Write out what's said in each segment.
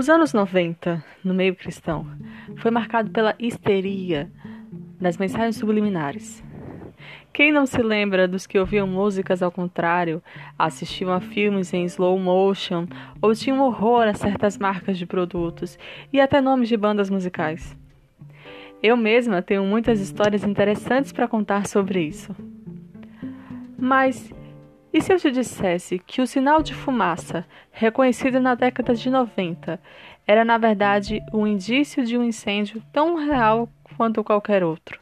Os anos 90, no meio cristão, foi marcado pela histeria das mensagens subliminares. Quem não se lembra dos que ouviam músicas ao contrário, assistiam a filmes em slow motion ou tinham horror a certas marcas de produtos e até nomes de bandas musicais? Eu mesma tenho muitas histórias interessantes para contar sobre isso. Mas e se eu te dissesse que o sinal de fumaça, reconhecido na década de 90, era na verdade um indício de um incêndio tão real quanto qualquer outro?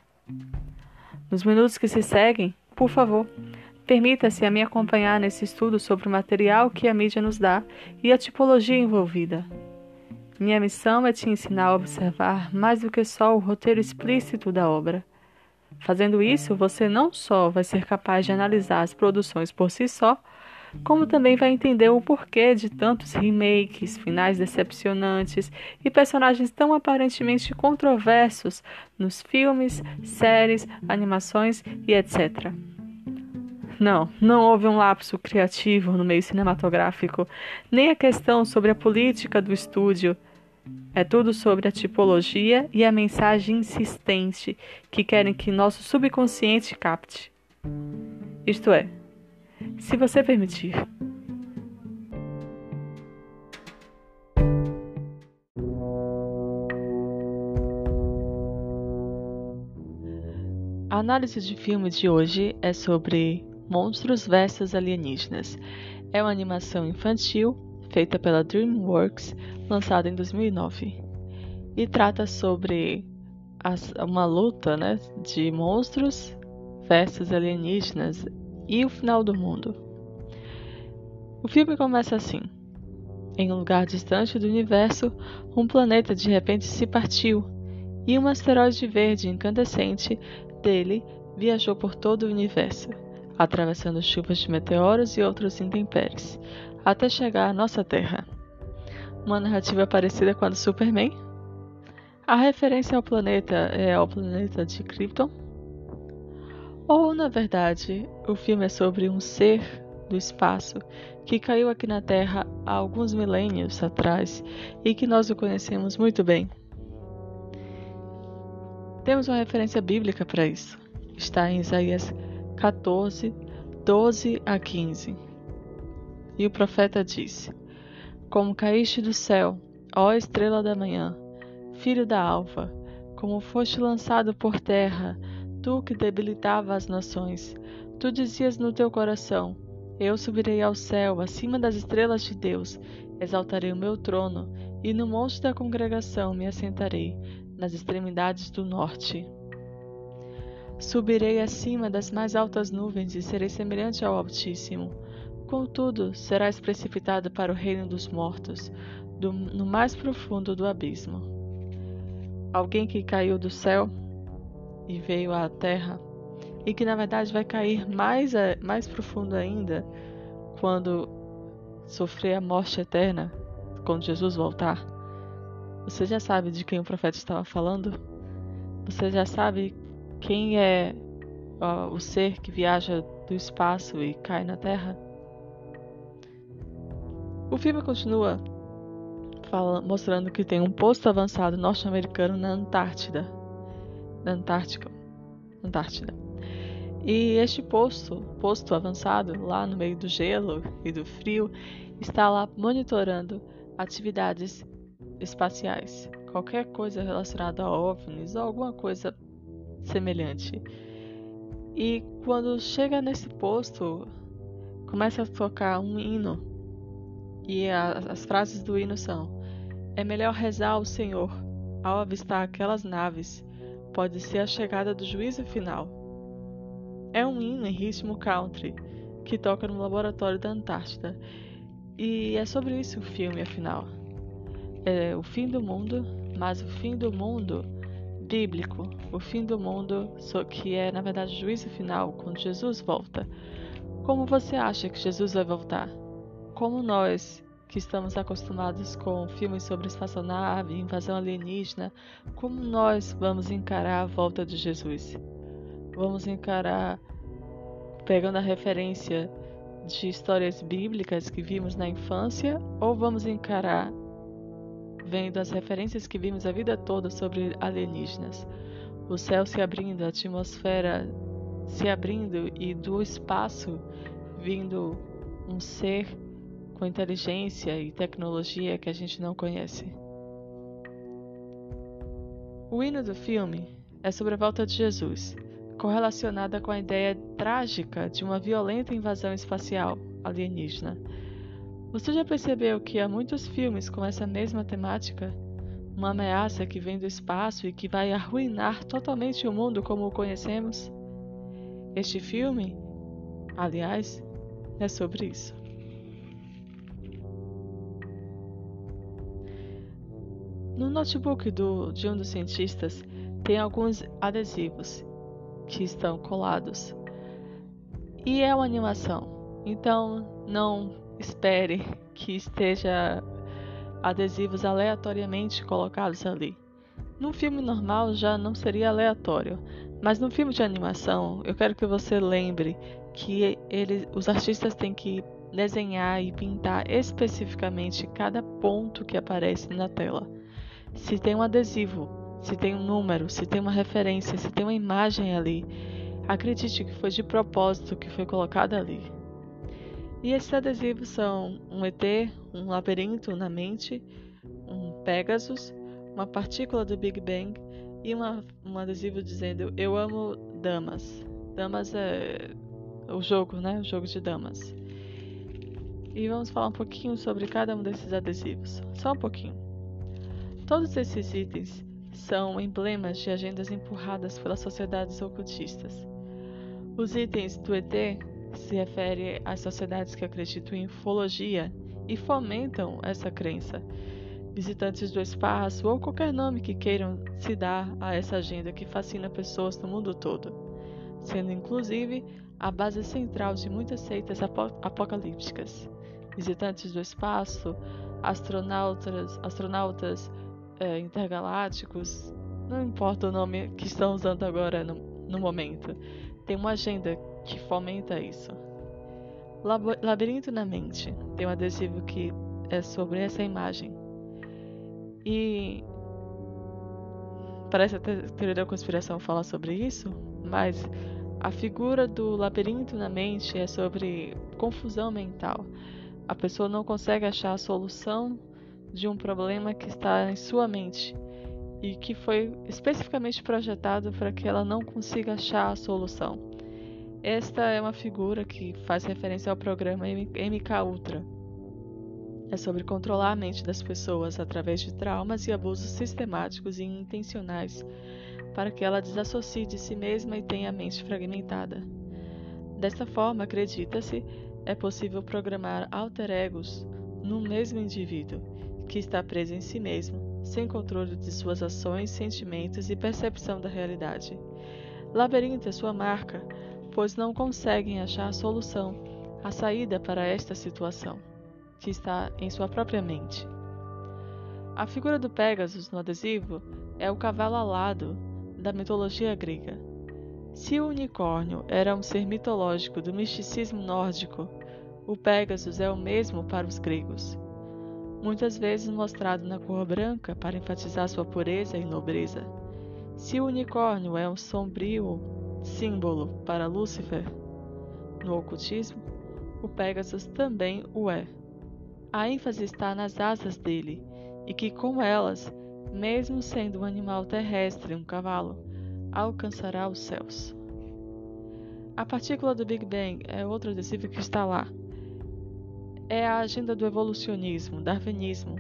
Nos minutos que se seguem, por favor, permita-se a me acompanhar nesse estudo sobre o material que a mídia nos dá e a tipologia envolvida. Minha missão é te ensinar a observar mais do que só o roteiro explícito da obra Fazendo isso, você não só vai ser capaz de analisar as produções por si só, como também vai entender o porquê de tantos remakes, finais decepcionantes e personagens tão aparentemente controversos nos filmes, séries, animações e etc. Não, não houve um lapso criativo no meio cinematográfico, nem a questão sobre a política do estúdio é tudo sobre a tipologia e a mensagem insistente que querem que nosso subconsciente capte. Isto é, se você permitir. A análise de filme de hoje é sobre Monstros vs Alienígenas. É uma animação infantil feita pela DreamWorks lançado em 2009, e trata sobre as, uma luta né, de monstros versus alienígenas e o final do mundo. O filme começa assim. Em um lugar distante do universo, um planeta de repente se partiu e um asteroide verde incandescente dele viajou por todo o universo, atravessando chuvas de meteoros e outros intempéries, até chegar à nossa Terra uma narrativa parecida com a do Superman. A referência ao planeta é ao planeta de Krypton. Ou, na verdade, o filme é sobre um ser do espaço que caiu aqui na Terra há alguns milênios atrás e que nós o conhecemos muito bem. Temos uma referência bíblica para isso. Está em Isaías 14, 12 a 15. E o profeta disse: como caíste do céu, ó estrela da manhã, filho da alva, como foste lançado por terra, tu que debilitava as nações, tu dizias no teu coração: Eu subirei ao céu, acima das estrelas de Deus, exaltarei o meu trono, e no monte da congregação me assentarei, nas extremidades do norte. Subirei acima das mais altas nuvens e serei semelhante ao Altíssimo Contudo, serás precipitado para o reino dos mortos, do, no mais profundo do abismo. Alguém que caiu do céu e veio à terra, e que na verdade vai cair mais, mais profundo ainda quando sofrer a morte eterna, quando Jesus voltar. Você já sabe de quem o profeta estava falando? Você já sabe quem é ó, o ser que viaja do espaço e cai na terra? O filme continua fala, mostrando que tem um posto avançado norte-americano na Antártida. Na Antártica. Antártida. E este posto, posto avançado, lá no meio do gelo e do frio, está lá monitorando atividades espaciais. Qualquer coisa relacionada a OVNIs ou alguma coisa semelhante. E quando chega nesse posto, começa a tocar um hino e a, as frases do hino são: É melhor rezar ao Senhor ao avistar aquelas naves, pode ser a chegada do juízo final. É um hino em ritmo country que toca no laboratório da Antártida. E é sobre isso o filme, afinal. É o fim do mundo, mas o fim do mundo bíblico, o fim do mundo que é na verdade o juízo final, quando Jesus volta. Como você acha que Jesus vai voltar? Como nós, que estamos acostumados com filmes sobre espaçonave, invasão alienígena, como nós vamos encarar a volta de Jesus? Vamos encarar pegando a referência de histórias bíblicas que vimos na infância ou vamos encarar vem das referências que vimos a vida toda sobre alienígenas. O céu se abrindo, a atmosfera se abrindo e do espaço vindo um ser com inteligência e tecnologia que a gente não conhece. O hino do filme é sobre a volta de Jesus, correlacionada com a ideia trágica de uma violenta invasão espacial alienígena. Você já percebeu que há muitos filmes com essa mesma temática? Uma ameaça que vem do espaço e que vai arruinar totalmente o mundo como o conhecemos? Este filme, aliás, é sobre isso. No notebook do, de um dos cientistas tem alguns adesivos que estão colados. E é uma animação, então não espere que esteja adesivos aleatoriamente colocados ali. Num filme normal já não seria aleatório, mas no filme de animação eu quero que você lembre que os artistas têm que desenhar e pintar especificamente cada ponto que aparece na tela. Se tem um adesivo, se tem um número, se tem uma referência, se tem uma imagem ali, acredite que foi de propósito que foi colocado ali. E esses adesivos são um ET, um labirinto na mente, um Pegasus, uma partícula do Big Bang e uma, um adesivo dizendo Eu amo damas. Damas é o jogo, né? O jogo de damas. E vamos falar um pouquinho sobre cada um desses adesivos. Só um pouquinho. Todos esses itens são emblemas de agendas empurradas pelas sociedades ocultistas. Os itens do ET se refere às sociedades que acreditam em ufologia e fomentam essa crença. Visitantes do espaço ou qualquer nome que queiram se dar a essa agenda que fascina pessoas no mundo todo, sendo inclusive a base central de muitas seitas apocalípticas. Visitantes do espaço, astronautas, astronautas é, intergalácticos, não importa o nome que estão usando agora no, no momento, tem uma agenda que fomenta isso. Labirinto na mente tem um adesivo que é sobre essa imagem. E parece até teoria da conspiração falar sobre isso, mas a figura do labirinto na mente é sobre confusão mental. A pessoa não consegue achar a solução de um problema que está em sua mente e que foi especificamente projetado para que ela não consiga achar a solução. Esta é uma figura que faz referência ao programa MK Ultra. É sobre controlar a mente das pessoas através de traumas e abusos sistemáticos e intencionais para que ela desassocie de si mesma e tenha a mente fragmentada. Desta forma, acredita-se, é possível programar alter egos no mesmo indivíduo, que está preso em si mesmo, sem controle de suas ações, sentimentos e percepção da realidade. Labirinto é sua marca, pois não conseguem achar a solução, a saída para esta situação, que está em sua própria mente. A figura do Pégasus no adesivo é o cavalo alado da mitologia grega. Se o unicórnio era um ser mitológico do misticismo nórdico, o Pégasus é o mesmo para os gregos. Muitas vezes mostrado na cor branca para enfatizar sua pureza e nobreza. Se o unicórnio é um sombrio símbolo para Lúcifer no ocultismo, o Pégasus também o é. A ênfase está nas asas dele, e que com elas, mesmo sendo um animal terrestre, um cavalo, alcançará os céus. A partícula do Big Bang é outro adesivo que está lá. É a agenda do evolucionismo, darwinismo,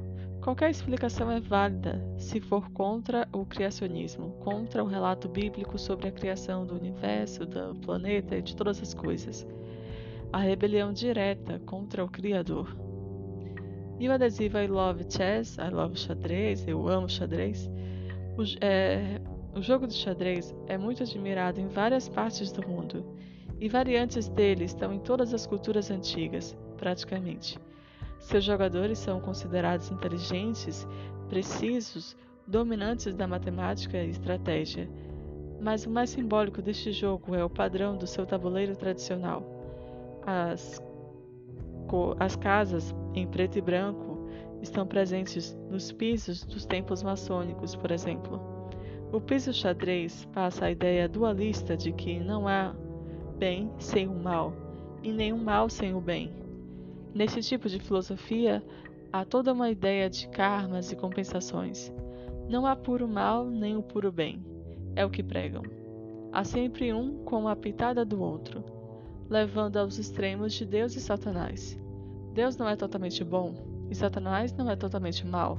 Qualquer explicação é válida se for contra o criacionismo, contra o relato bíblico sobre a criação do universo, do planeta e de todas as coisas. A rebelião direta contra o Criador. E o adesivo I Love Chess, I Love Xadrez, eu amo xadrez. O, é, o jogo de xadrez é muito admirado em várias partes do mundo, e variantes dele estão em todas as culturas antigas, praticamente. Seus jogadores são considerados inteligentes, precisos, dominantes da matemática e estratégia. Mas o mais simbólico deste jogo é o padrão do seu tabuleiro tradicional. As, as casas em preto e branco estão presentes nos pisos dos templos maçônicos, por exemplo. O piso xadrez passa a ideia dualista de que não há bem sem o mal e nenhum mal sem o bem. Nesse tipo de filosofia, há toda uma ideia de karmas e compensações. Não há puro mal nem o puro bem, é o que pregam. Há sempre um com a pitada do outro, levando aos extremos de Deus e Satanás. Deus não é totalmente bom e Satanás não é totalmente mal.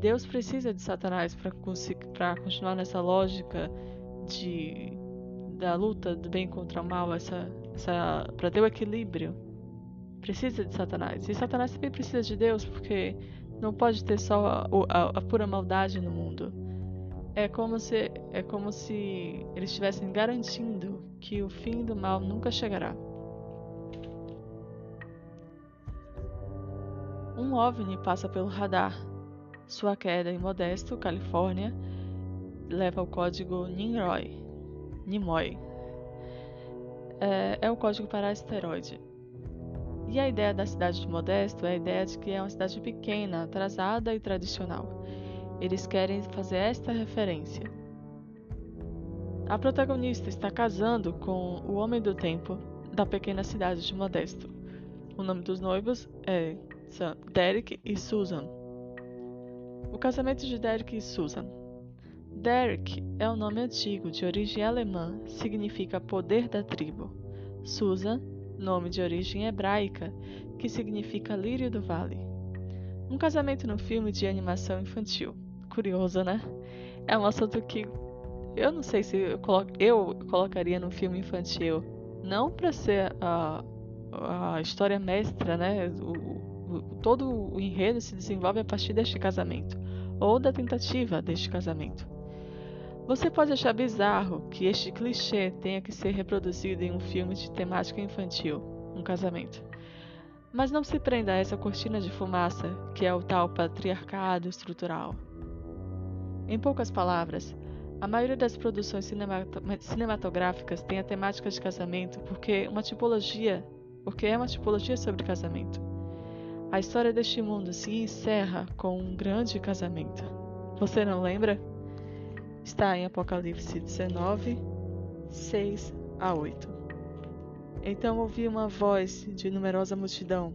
Deus precisa de Satanás para continuar nessa lógica de da luta do bem contra o mal, essa, essa para ter o equilíbrio. Precisa de Satanás. E Satanás também precisa de Deus, porque não pode ter só a, a, a pura maldade no mundo. É como se é como se eles estivessem garantindo que o fim do mal nunca chegará. Um OVNI passa pelo radar sua queda em Modesto, Califórnia, leva ao código Nimroy. Nimoy. É, é o código para asteroide. E a ideia da cidade de Modesto é a ideia de que é uma cidade pequena, atrasada e tradicional. Eles querem fazer esta referência. A protagonista está casando com o homem do tempo da pequena cidade de Modesto. O nome dos noivos é Derek e Susan. O casamento de Derek e Susan. Derek é um nome antigo de origem alemã, significa poder da tribo. Susan, nome de origem hebraica, que significa lírio do vale. Um casamento no filme de animação infantil. Curioso, né? É um assunto que eu não sei se eu, colo eu colocaria no filme infantil. Não para ser a, a história mestra, né? O, o, todo o enredo se desenvolve a partir deste casamento ou da tentativa deste casamento. Você pode achar bizarro que este clichê tenha que ser reproduzido em um filme de temática infantil, um casamento. Mas não se prenda a essa cortina de fumaça que é o tal patriarcado estrutural. Em poucas palavras, a maioria das produções cinematográficas tem a temática de casamento porque uma tipologia, porque é uma tipologia sobre casamento. A história deste mundo se encerra com um grande casamento. Você não lembra? Está em Apocalipse 19, 6 a 8. Então ouvi uma voz de numerosa multidão,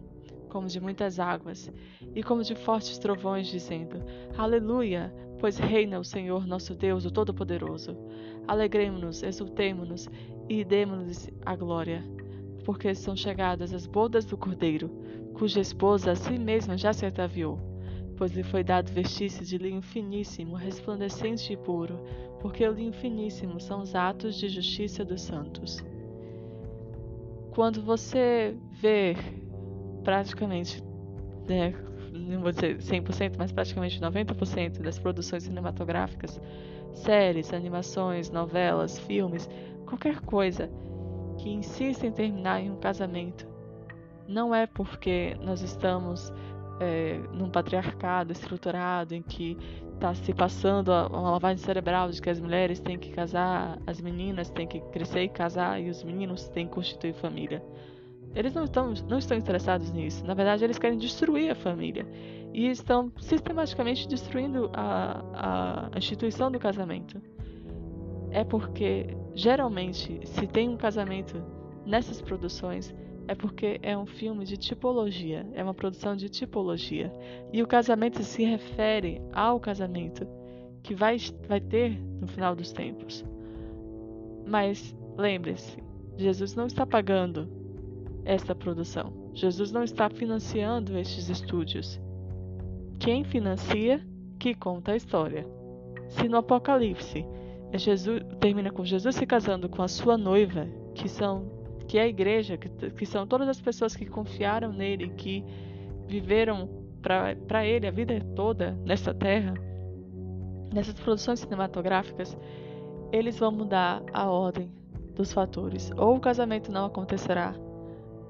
como de muitas águas, e como de fortes trovões, dizendo: Aleluia! Pois reina o Senhor nosso Deus, o Todo-Poderoso. Alegremos-nos, exultemo-nos e demos-lhes a glória, porque são chegadas as bodas do Cordeiro cuja esposa a si mesma já se ataviou, pois lhe foi dado vestir-se de linho finíssimo, resplandecente e puro, porque o linho finíssimo são os atos de justiça dos santos. Quando você vê praticamente, né, não vou dizer 100%, mas praticamente 90% das produções cinematográficas, séries, animações, novelas, filmes, qualquer coisa que insista em terminar em um casamento não é porque nós estamos é, num patriarcado estruturado em que está se passando uma lavagem cerebral de que as mulheres têm que casar, as meninas têm que crescer e casar e os meninos têm que constituir família. Eles não estão, não estão interessados nisso. Na verdade, eles querem destruir a família e estão sistematicamente destruindo a, a instituição do casamento. É porque, geralmente, se tem um casamento nessas produções, é porque é um filme de tipologia, é uma produção de tipologia. E o casamento se refere ao casamento que vai, vai ter no final dos tempos. Mas lembre-se, Jesus não está pagando esta produção. Jesus não está financiando estes estúdios. Quem financia, que conta a história. Se no Apocalipse é Jesus, termina com Jesus se casando com a sua noiva, que são que é a igreja, que, que são todas as pessoas que confiaram nele, que viveram para ele a vida toda nessa terra, nessas produções cinematográficas, eles vão mudar a ordem dos fatores. Ou o casamento não acontecerá,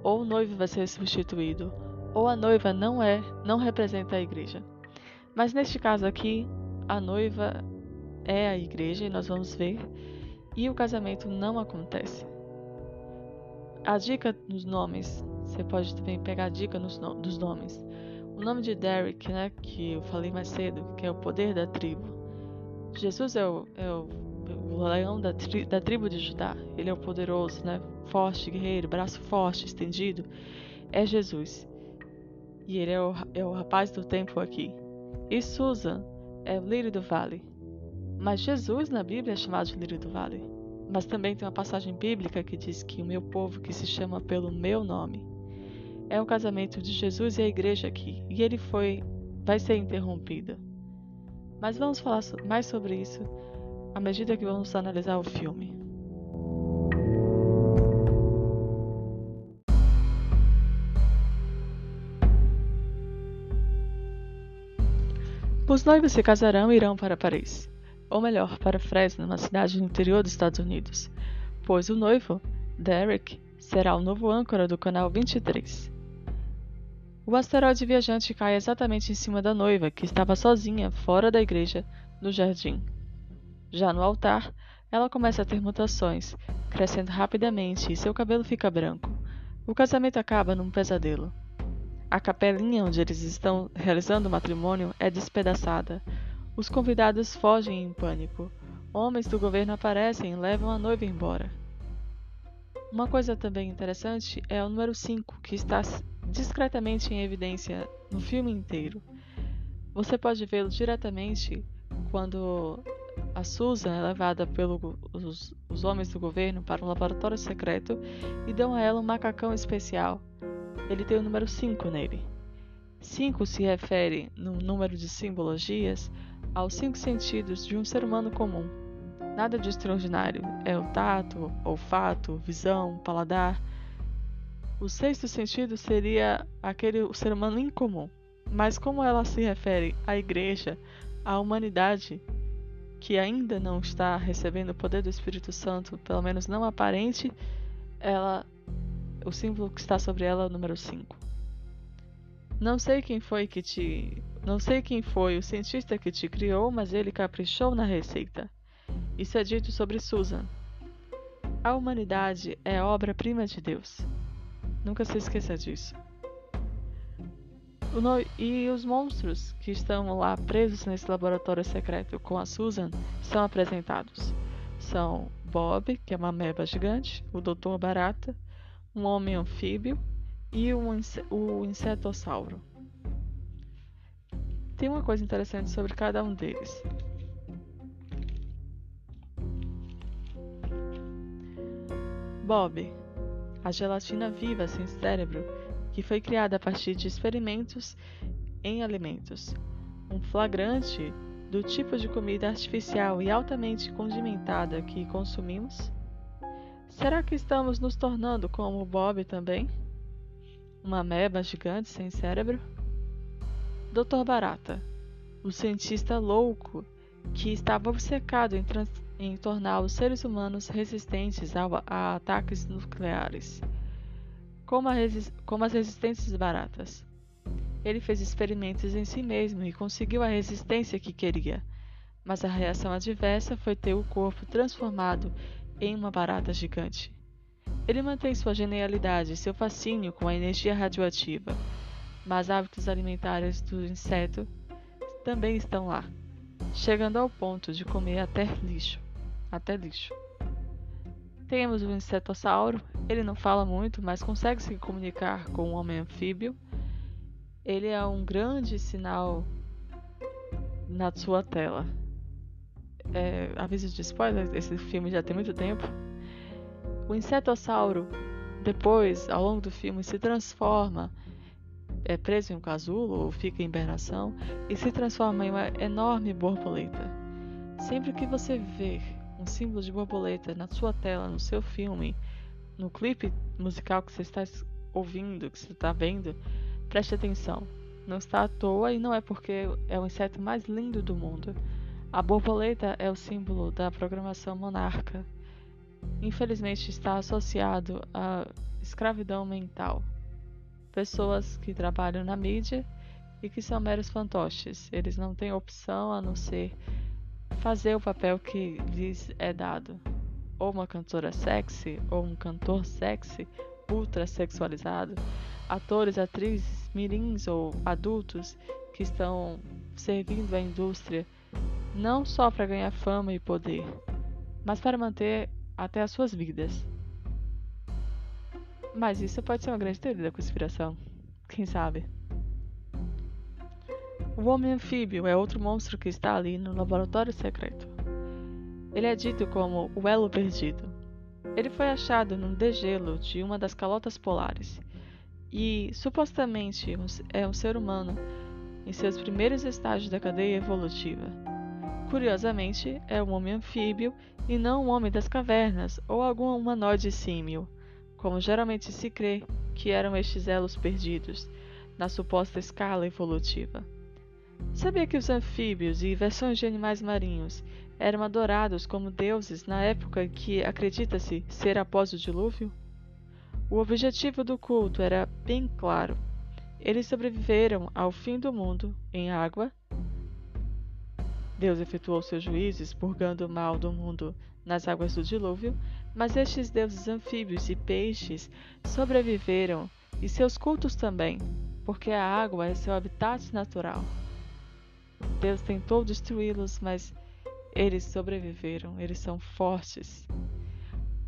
ou o noivo vai ser substituído, ou a noiva não é, não representa a igreja. Mas neste caso aqui, a noiva é a igreja e nós vamos ver, e o casamento não acontece a dica nos nomes, você pode também pegar a dica nos no, dos nomes. O nome de Derek, né, que eu falei mais cedo, que é o poder da tribo. Jesus é o, é o, o leão da, tri, da tribo de Judá. Ele é o poderoso, né, forte, guerreiro, braço forte, estendido. É Jesus. E ele é o, é o rapaz do tempo aqui. E Susan é o lírio do vale. Mas Jesus na Bíblia é chamado de lírio do vale. Mas também tem uma passagem bíblica que diz que o meu povo que se chama pelo meu nome é o casamento de Jesus e a igreja aqui, e ele foi vai ser interrompido. Mas vamos falar mais sobre isso à medida que vamos analisar o filme. Os noivos se casarão e irão para Paris ou melhor, para Fresno, uma cidade no interior dos Estados Unidos, pois o noivo, Derek, será o novo âncora do canal 23. O asteroide viajante cai exatamente em cima da noiva, que estava sozinha fora da igreja, no jardim. Já no altar, ela começa a ter mutações, crescendo rapidamente e seu cabelo fica branco. O casamento acaba num pesadelo. A capelinha onde eles estão realizando o matrimônio é despedaçada. Os convidados fogem em pânico. Homens do governo aparecem e levam a noiva embora. Uma coisa também interessante é o número 5, que está discretamente em evidência no filme inteiro. Você pode vê-lo diretamente quando a Susan é levada pelos os homens do governo para um laboratório secreto e dão a ela um macacão especial. Ele tem o número 5 nele. 5 se refere, no número de simbologias, aos cinco sentidos de um ser humano comum. Nada de extraordinário. É o tato, olfato, visão, paladar. O sexto sentido seria aquele ser humano incomum. Mas como ela se refere à igreja, à humanidade que ainda não está recebendo o poder do Espírito Santo, pelo menos não aparente, ela o símbolo que está sobre ela é o número 5. Não sei quem foi que te não sei quem foi o cientista que te criou, mas ele caprichou na receita. Isso é dito sobre Susan. A humanidade é obra-prima de Deus. Nunca se esqueça disso. No... E os monstros que estão lá presos nesse laboratório secreto com a Susan são apresentados. São Bob, que é uma meba gigante, o Doutor Barata, um homem anfíbio e o, inse... o insetossauro. Tem uma coisa interessante sobre cada um deles. Bob, a gelatina viva sem cérebro, que foi criada a partir de experimentos em alimentos. Um flagrante do tipo de comida artificial e altamente condimentada que consumimos? Será que estamos nos tornando como Bob também? Uma meba gigante sem cérebro? Dr. Barata, o cientista louco que estava obcecado em, em tornar os seres humanos resistentes a, a ataques nucleares, como, como as resistências baratas. Ele fez experimentos em si mesmo e conseguiu a resistência que queria, mas a reação adversa foi ter o corpo transformado em uma barata gigante. Ele mantém sua genialidade e seu fascínio com a energia radioativa mas hábitos alimentares do inseto também estão lá, chegando ao ponto de comer até lixo, até lixo. Temos o insetossauro, ele não fala muito, mas consegue se comunicar com o homem anfíbio. Ele é um grande sinal na sua tela. É, aviso de spoiler, esse filme já tem muito tempo. O insetossauro, depois, ao longo do filme, se transforma é preso em um casulo ou fica em hibernação e se transforma em uma enorme borboleta. Sempre que você ver um símbolo de borboleta na sua tela, no seu filme, no clipe musical que você está ouvindo, que você está vendo, preste atenção. Não está à toa e não é porque é o inseto mais lindo do mundo. A borboleta é o símbolo da programação monarca. Infelizmente está associado à escravidão mental pessoas que trabalham na mídia e que são meros fantoches. Eles não têm opção a não ser fazer o papel que lhes é dado. Ou uma cantora sexy, ou um cantor sexy, ultra sexualizado, atores, atrizes mirins ou adultos que estão servindo à indústria não só para ganhar fama e poder, mas para manter até as suas vidas. Mas isso pode ser uma grande teoria da conspiração. Quem sabe? O homem anfíbio é outro monstro que está ali no laboratório secreto. Ele é dito como o elo perdido. Ele foi achado num degelo de uma das calotas polares e, supostamente, é um ser humano em seus primeiros estágios da cadeia evolutiva. Curiosamente, é um homem anfíbio e não um homem das cavernas ou algum humanoide símil, como geralmente se crê que eram estes elos perdidos na suposta escala evolutiva. Sabia que os anfíbios e versões de animais marinhos eram adorados como deuses na época que acredita-se ser após o dilúvio? O objetivo do culto era bem claro. Eles sobreviveram ao fim do mundo em água. Deus efetuou seus juízes, purgando o mal do mundo nas águas do dilúvio, mas estes deuses anfíbios e peixes sobreviveram, e seus cultos também, porque a água é seu habitat natural. Deus tentou destruí-los, mas eles sobreviveram, eles são fortes.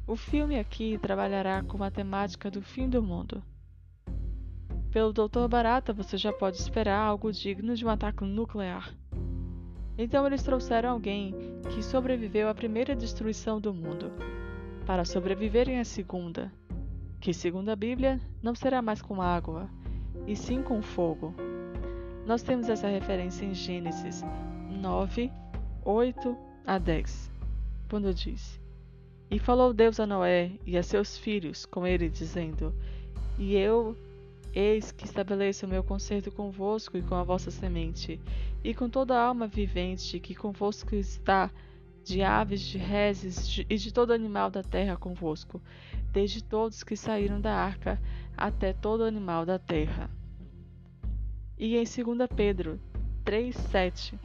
O filme aqui trabalhará com a temática do fim do mundo. Pelo Doutor Barata, você já pode esperar algo digno de um ataque nuclear. Então eles trouxeram alguém que sobreviveu à primeira destruição do mundo, para sobreviverem à segunda, que, segundo a Bíblia, não será mais com água, e sim com fogo. Nós temos essa referência em Gênesis 9, 8 a 10, quando diz: E falou Deus a Noé e a seus filhos com ele, dizendo: E eu, eis que estabeleço o meu concerto convosco e com a vossa semente, e com toda a alma vivente que convosco está, de aves, de reses e de todo animal da terra convosco, desde todos que saíram da arca até todo animal da terra. E em 2 Pedro 3,7,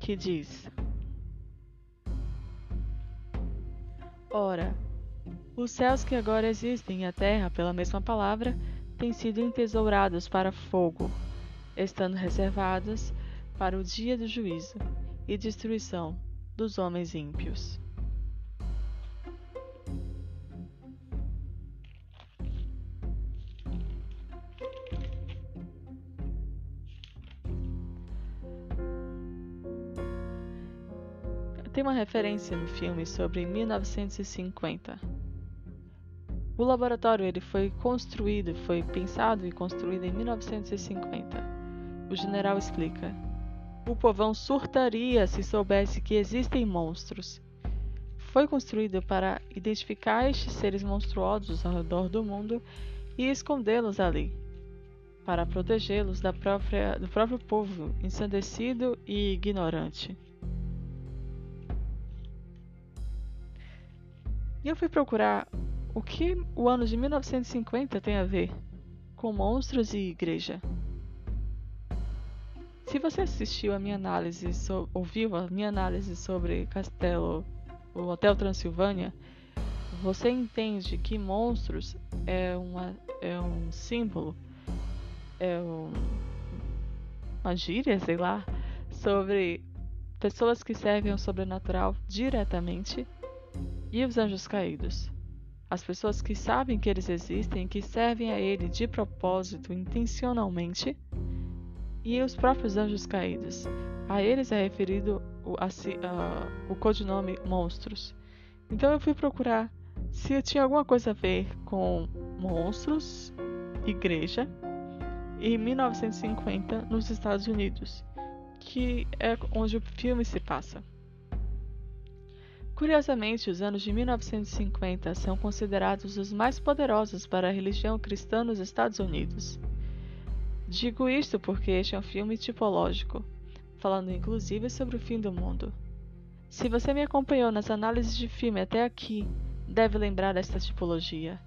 que diz: Ora, os céus que agora existem e a terra, pela mesma palavra, têm sido entesourados para fogo, estando reservados para o dia do juízo e destruição dos homens ímpios. Tem uma referência no filme sobre 1950. O laboratório ele foi construído, foi pensado e construído em 1950. O general explica: O povão surtaria se soubesse que existem monstros. Foi construído para identificar estes seres monstruosos ao redor do mundo e escondê-los ali, para protegê-los do próprio povo ensandecido e ignorante. E eu fui procurar o que o ano de 1950 tem a ver com monstros e igreja. Se você assistiu a minha análise, so, ouviu a minha análise sobre Castelo, o Hotel Transilvânia, você entende que monstros é, uma, é um símbolo, é um, uma gíria, sei lá, sobre pessoas que servem ao sobrenatural diretamente e os anjos caídos? As pessoas que sabem que eles existem, que servem a ele de propósito, intencionalmente, e os próprios anjos caídos. A eles é referido o, a, a, o codinome monstros. Então eu fui procurar se tinha alguma coisa a ver com monstros, igreja e 1950 nos Estados Unidos, que é onde o filme se passa. Curiosamente, os anos de 1950 são considerados os mais poderosos para a religião cristã nos Estados Unidos. Digo isto porque este é um filme tipológico, falando inclusive sobre o fim do mundo. Se você me acompanhou nas análises de filme até aqui, deve lembrar desta tipologia.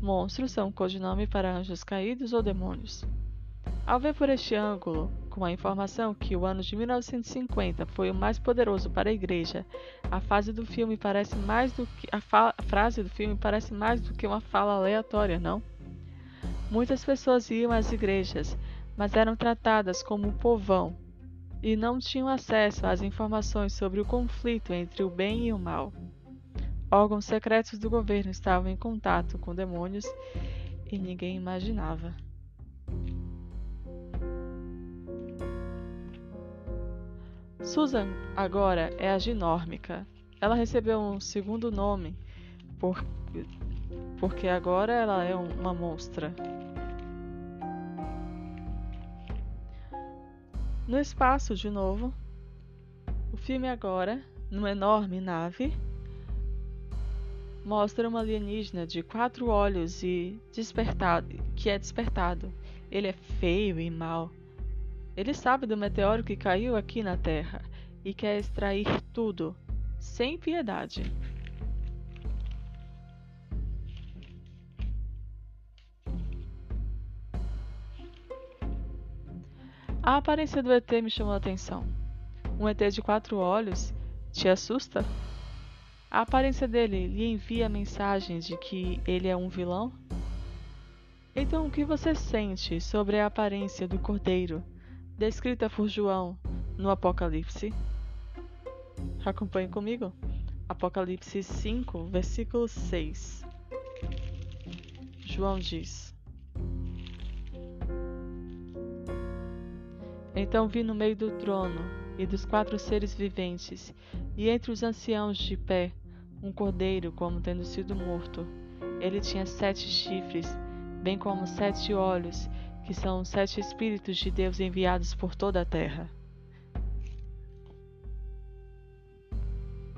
Monstros são um codinome para anjos caídos ou demônios. Ao ver por este ângulo, com a informação que o ano de 1950 foi o mais poderoso para a igreja, a fase do filme parece mais do que a, a frase do filme parece mais do que uma fala aleatória, não? Muitas pessoas iam às igrejas, mas eram tratadas como povão e não tinham acesso às informações sobre o conflito entre o bem e o mal. Órgãos secretos do governo estavam em contato com demônios e ninguém imaginava. Susan agora é a ginórmica. Ela recebeu um segundo nome por, porque agora ela é uma monstra. No espaço, de novo, o filme agora, numa enorme nave, mostra uma alienígena de quatro olhos e despertado, que é despertado. Ele é feio e mau. Ele sabe do meteoro que caiu aqui na Terra e quer extrair tudo, sem piedade. A aparência do ET me chamou a atenção. Um ET de quatro olhos te assusta? A aparência dele lhe envia a mensagem de que ele é um vilão? Então, o que você sente sobre a aparência do cordeiro, descrita por João no Apocalipse? Acompanhe comigo. Apocalipse 5, versículo 6. João diz: Então vi no meio do trono e dos quatro seres viventes, e entre os anciãos de pé, um cordeiro como tendo sido morto. Ele tinha sete chifres, bem como sete olhos, que são os sete Espíritos de Deus enviados por toda a terra.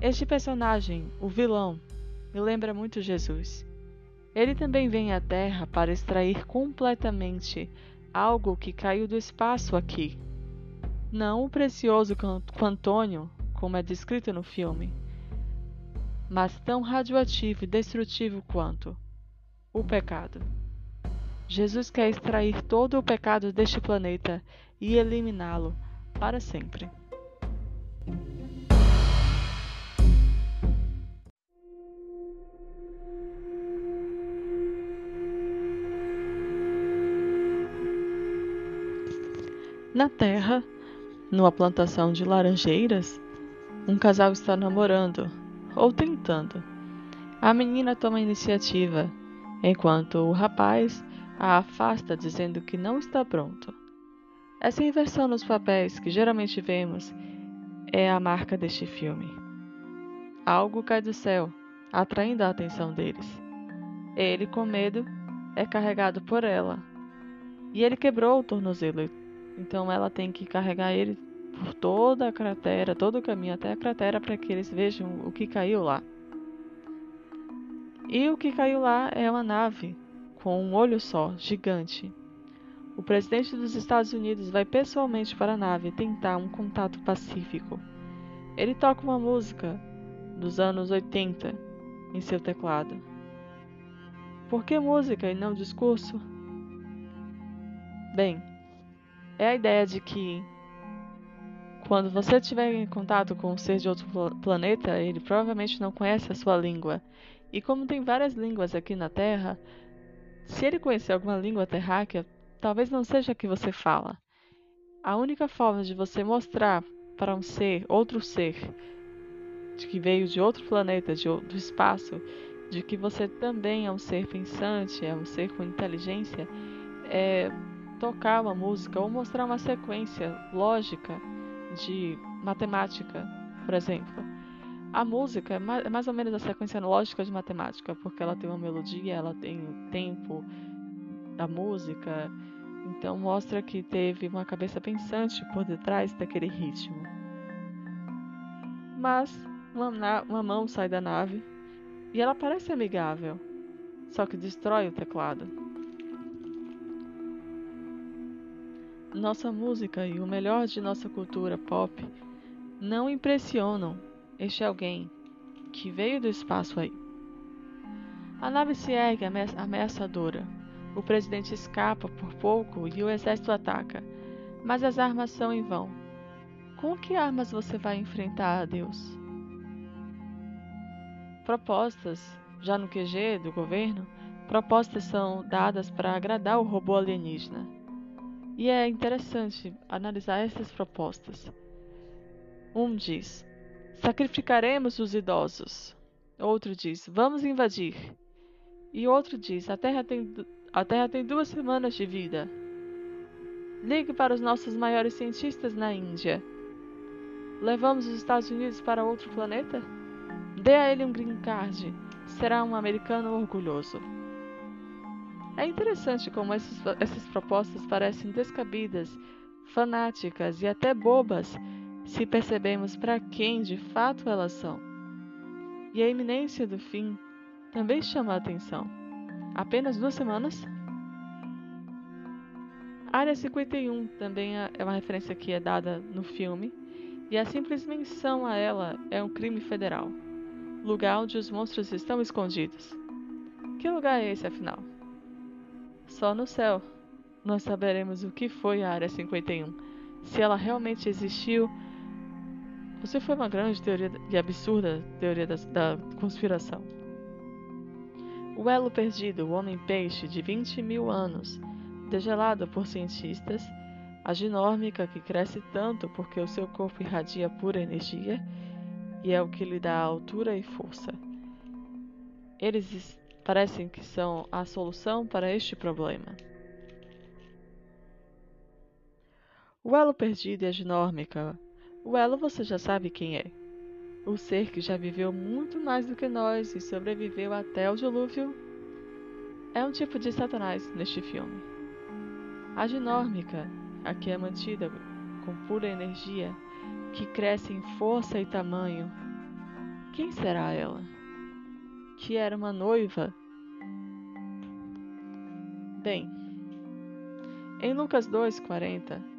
Este personagem, o vilão, me lembra muito Jesus. Ele também vem à Terra para extrair completamente algo que caiu do espaço aqui, não o precioso quantônio, como é descrito no filme, mas tão radioativo e destrutivo quanto o pecado. Jesus quer extrair todo o pecado deste planeta e eliminá-lo para sempre. Na Terra, numa plantação de laranjeiras, um casal está namorando, ou tentando. A menina toma a iniciativa, enquanto o rapaz a afasta dizendo que não está pronto. Essa inversão nos papéis que geralmente vemos é a marca deste filme. Algo cai do céu, atraindo a atenção deles. Ele, com medo, é carregado por ela. E ele quebrou o tornozelo então ela tem que carregar ele por toda a cratera, todo o caminho até a cratera para que eles vejam o que caiu lá. E o que caiu lá é uma nave com um olho só, gigante. O presidente dos Estados Unidos vai pessoalmente para a nave tentar um contato pacífico. Ele toca uma música dos anos 80 em seu teclado. Por que música e não discurso? Bem, é a ideia de que quando você estiver em contato com um ser de outro planeta, ele provavelmente não conhece a sua língua. E como tem várias línguas aqui na Terra, se ele conhecer alguma língua terráquea, talvez não seja a que você fala. A única forma de você mostrar para um ser, outro ser, de que veio de outro planeta, de, do espaço, de que você também é um ser pensante, é um ser com inteligência, é tocar uma música ou mostrar uma sequência lógica de matemática, por exemplo. A música é, é mais ou menos a sequência lógica de matemática, porque ela tem uma melodia, ela tem o tempo da música, então mostra que teve uma cabeça pensante por detrás daquele ritmo. Mas uma, uma mão sai da nave e ela parece amigável, só que destrói o teclado. Nossa música e o melhor de nossa cultura pop não impressionam este alguém que veio do espaço aí. A nave se ergue ameaçadora. O presidente escapa por pouco e o exército ataca, mas as armas são em vão. Com que armas você vai enfrentar a Deus? Propostas, já no QG do governo, propostas são dadas para agradar o robô alienígena. E é interessante analisar essas propostas. Um diz: sacrificaremos os idosos. Outro diz: vamos invadir. E outro diz: a Terra tem, a terra tem duas semanas de vida. Ligue para os nossos maiores cientistas na Índia. Levamos os Estados Unidos para outro planeta? Dê a ele um green card. Será um americano orgulhoso. É interessante como essas, essas propostas parecem descabidas, fanáticas e até bobas se percebemos para quem de fato elas são. E a iminência do fim também chama a atenção. Apenas duas semanas? Área 51 também é uma referência que é dada no filme, e a simples menção a ela é um crime federal lugar onde os monstros estão escondidos. Que lugar é esse, afinal? Só no céu nós saberemos o que foi a Área 51, se ela realmente existiu se foi uma grande teoria e absurda teoria da, da conspiração. O elo perdido, o homem-peixe de 20 mil anos, degelado por cientistas, a ginórmica que cresce tanto porque o seu corpo irradia pura energia e é o que lhe dá altura e força. Eles parecem que são a solução para este problema. O elo perdido e a ginórmica. O elo você já sabe quem é. O ser que já viveu muito mais do que nós e sobreviveu até o dilúvio é um tipo de Satanás neste filme. A ginórmica, a que é mantida com pura energia, que cresce em força e tamanho, quem será ela? Que era uma noiva? Bem, em Lucas 2,40,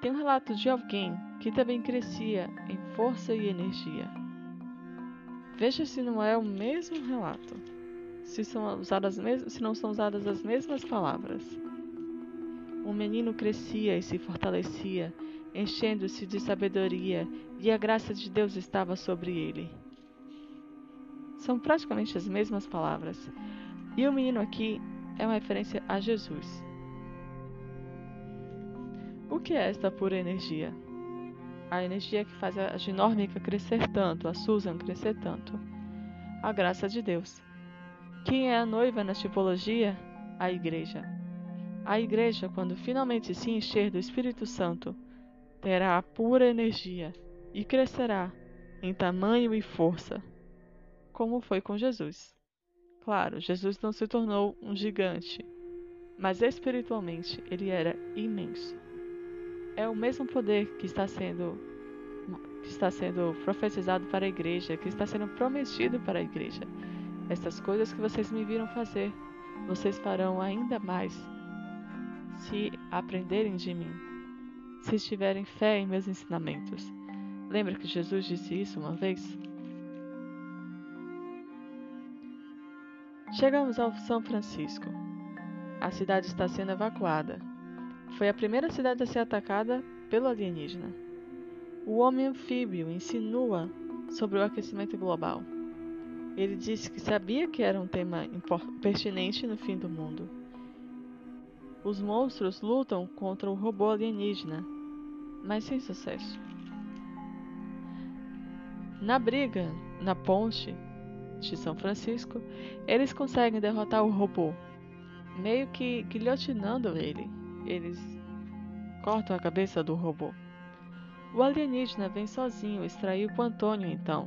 tem um relato de alguém que também crescia em força e energia. Veja se não é o mesmo relato, se, são usadas se não são usadas as mesmas palavras. O menino crescia e se fortalecia, enchendo-se de sabedoria, e a graça de Deus estava sobre ele. São praticamente as mesmas palavras. E o menino aqui é uma referência a Jesus. O que é esta pura energia? A energia que faz a ginórmica crescer tanto, a Susan crescer tanto. A graça de Deus. Quem é a noiva na tipologia? A igreja. A igreja, quando finalmente se encher do Espírito Santo, terá a pura energia e crescerá em tamanho e força, como foi com Jesus. Claro, Jesus não se tornou um gigante, mas espiritualmente ele era imenso. É o mesmo poder que está sendo que está sendo profetizado para a igreja, que está sendo prometido para a igreja. Estas coisas que vocês me viram fazer, vocês farão ainda mais se aprenderem de mim, se tiverem fé em meus ensinamentos. Lembra que Jesus disse isso uma vez? Chegamos ao São Francisco. A cidade está sendo evacuada. Foi a primeira cidade a ser atacada pelo alienígena. O homem anfíbio insinua sobre o aquecimento global. Ele disse que sabia que era um tema pertinente no fim do mundo. Os monstros lutam contra o robô alienígena, mas sem sucesso. Na briga, na ponte, de São Francisco, eles conseguem derrotar o robô, meio que guilhotinando ele. Eles cortam a cabeça do robô. O alienígena vem sozinho extrair o Antônio então,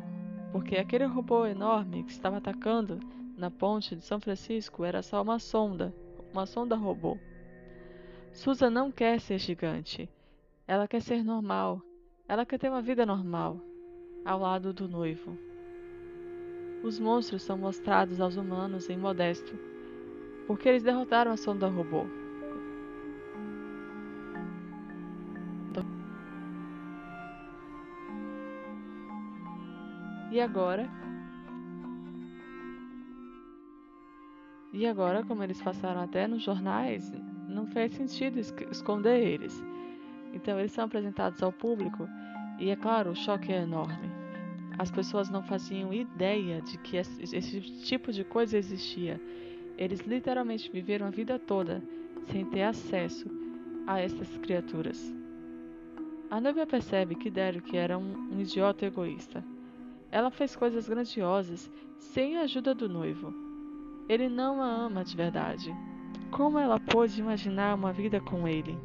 porque aquele robô enorme que estava atacando na ponte de São Francisco era só uma sonda, uma sonda robô. Susan não quer ser gigante. Ela quer ser normal. Ela quer ter uma vida normal, ao lado do noivo. Os monstros são mostrados aos humanos em Modesto, porque eles derrotaram a sonda robô. E agora? E agora, como eles passaram até nos jornais, não fez sentido esconder eles. Então eles são apresentados ao público e é claro, o choque é enorme as pessoas não faziam ideia de que esse tipo de coisa existia. Eles literalmente viveram a vida toda sem ter acesso a essas criaturas. A noiva percebe que Derek era um, um idiota egoísta. Ela fez coisas grandiosas sem a ajuda do noivo. Ele não a ama de verdade. Como ela pôde imaginar uma vida com ele?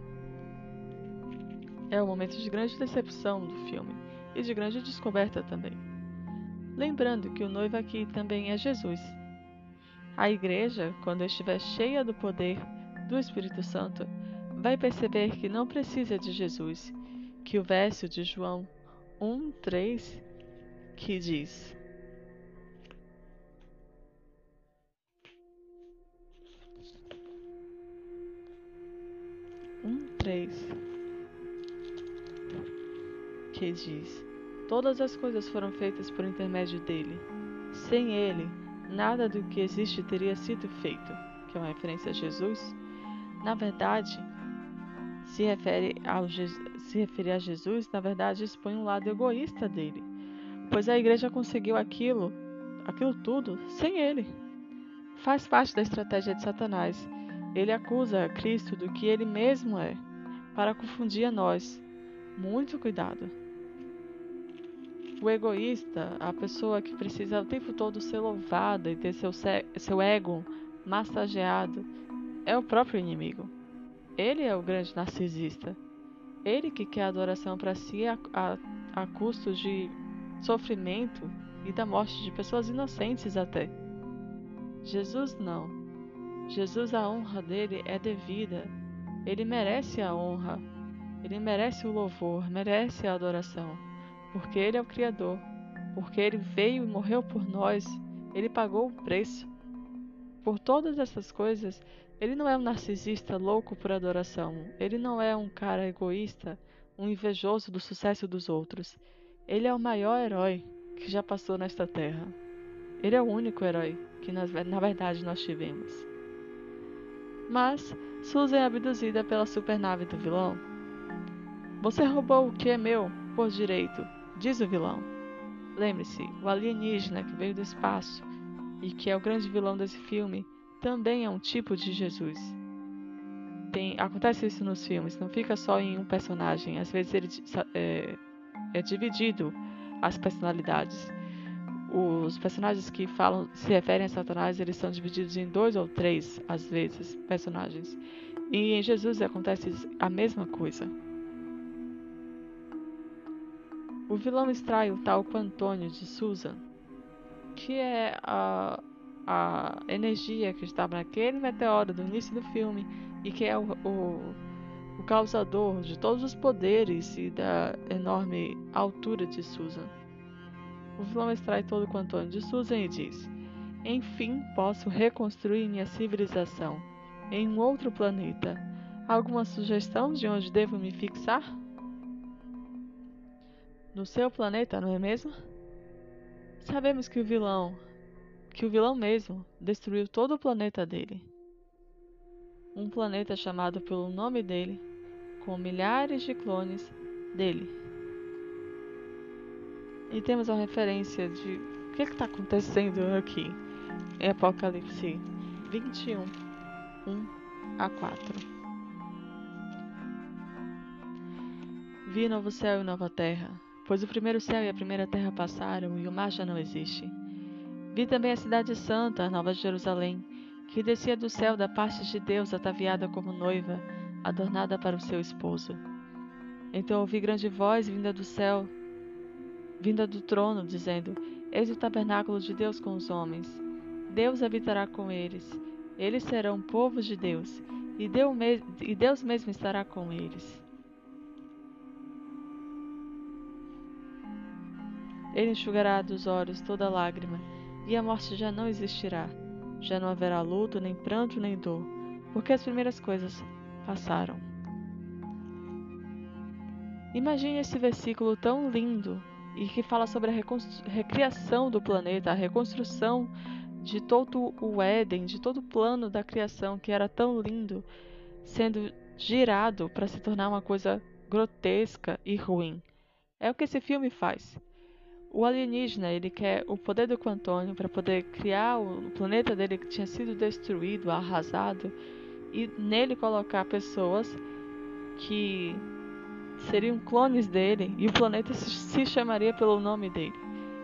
É um momento de grande decepção do filme e de grande descoberta também. Lembrando que o noivo aqui também é Jesus. A igreja, quando estiver cheia do poder do Espírito Santo, vai perceber que não precisa de Jesus, que o verso de João 1:3 que diz: um três que diz: Todas as coisas foram feitas por intermédio dele. Sem ele, nada do que existe teria sido feito, que é uma referência a Jesus. Na verdade, se refere, ao, se referir a Jesus, na verdade, expõe um lado egoísta dele, pois a igreja conseguiu aquilo, aquilo tudo, sem ele. Faz parte da estratégia de Satanás. Ele acusa Cristo do que ele mesmo é, para confundir a nós. Muito cuidado. O egoísta, a pessoa que precisa o tempo todo ser louvada e ter seu, seu ego massageado, é o próprio inimigo. Ele é o grande narcisista. Ele que quer adoração para si a, a, a custo de sofrimento e da morte de pessoas inocentes até. Jesus não. Jesus, a honra dele é devida. Ele merece a honra. Ele merece o louvor, merece a adoração porque Ele é o Criador, porque Ele veio e morreu por nós, Ele pagou o preço. Por todas essas coisas, Ele não é um narcisista louco por adoração, Ele não é um cara egoísta, um invejoso do sucesso dos outros. Ele é o maior herói que já passou nesta terra. Ele é o único herói que nós, na verdade nós tivemos. Mas Susan é abduzida pela supernave do vilão. Você roubou o que é meu por direito, diz o vilão. Lembre-se, o alienígena que veio do espaço e que é o grande vilão desse filme também é um tipo de Jesus. Tem, acontece isso nos filmes, não fica só em um personagem, às vezes ele é, é dividido as personalidades. Os personagens que falam, se referem a Satanás, eles são divididos em dois ou três, às vezes, personagens. E em Jesus acontece a mesma coisa. O vilão extrai o talco Antônio de Susan, que é a, a energia que estava naquele meteoro do início do filme e que é o, o, o causador de todos os poderes e da enorme altura de Susan. O vilão extrai todo o Antônio de Susan e diz: Enfim, posso reconstruir minha civilização em um outro planeta. Alguma sugestão de onde devo me fixar? no seu planeta, não é mesmo? Sabemos que o vilão, que o vilão mesmo, destruiu todo o planeta dele. Um planeta chamado pelo nome dele, com milhares de clones dele. E temos uma referência de o que está acontecendo aqui em Apocalipse 21, 1 a 4. Vi novo céu e nova terra pois o primeiro céu e a primeira terra passaram e o mar já não existe. Vi também a cidade santa, a Nova Jerusalém, que descia do céu da parte de Deus, ataviada como noiva, adornada para o seu esposo. Então ouvi grande voz vinda do céu, vinda do trono, dizendo: Eis o tabernáculo de Deus com os homens. Deus habitará com eles. Eles serão povo de Deus, e Deus mesmo estará com eles. Ele enxugará dos olhos toda lágrima, e a morte já não existirá. Já não haverá luto, nem pranto, nem dor, porque as primeiras coisas passaram. Imagine esse versículo tão lindo e que fala sobre a recriação do planeta, a reconstrução de todo o Éden, de todo o plano da criação que era tão lindo, sendo girado para se tornar uma coisa grotesca e ruim. É o que esse filme faz. o alienígena ele quer o poder do Quantônio para poder criar o planeta dele que tinha sido destruído, arrasado, e nele colocar pessoas que seriam clones dele e o planeta se chamaria pelo nome dele.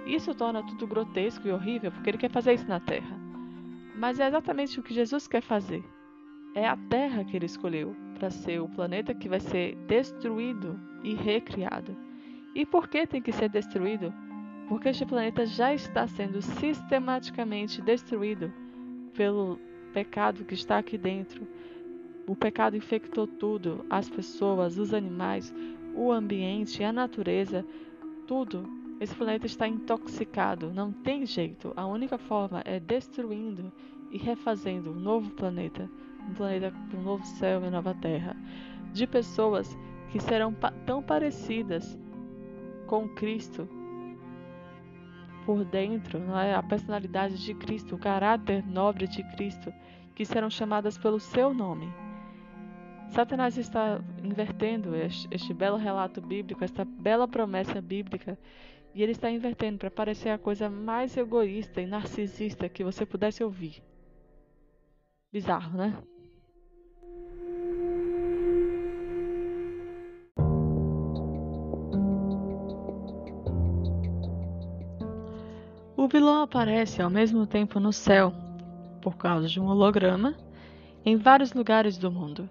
Isso torna tudo grotesco e horrível porque ele quer fazer isso na Terra. Mas é exatamente o que Jesus quer fazer. É a Terra que ele escolheu para ser o planeta que vai ser destruído e recriado. E por que tem que ser destruído? Porque este planeta já está sendo sistematicamente destruído pelo pecado que está aqui dentro. O pecado infectou tudo: as pessoas, os animais, o ambiente, a natureza, tudo. Esse planeta está intoxicado, não tem jeito. A única forma é destruindo e refazendo um novo planeta um planeta com um novo céu e nova terra, de pessoas que serão pa tão parecidas com Cristo por dentro, é? a personalidade de Cristo, o caráter nobre de Cristo, que serão chamadas pelo seu nome. Satanás está invertendo este, este belo relato bíblico, esta bela promessa bíblica, e ele está invertendo para parecer a coisa mais egoísta e narcisista que você pudesse ouvir. Bizarro, né? Vilão aparece ao mesmo tempo no céu, por causa de um holograma, em vários lugares do mundo.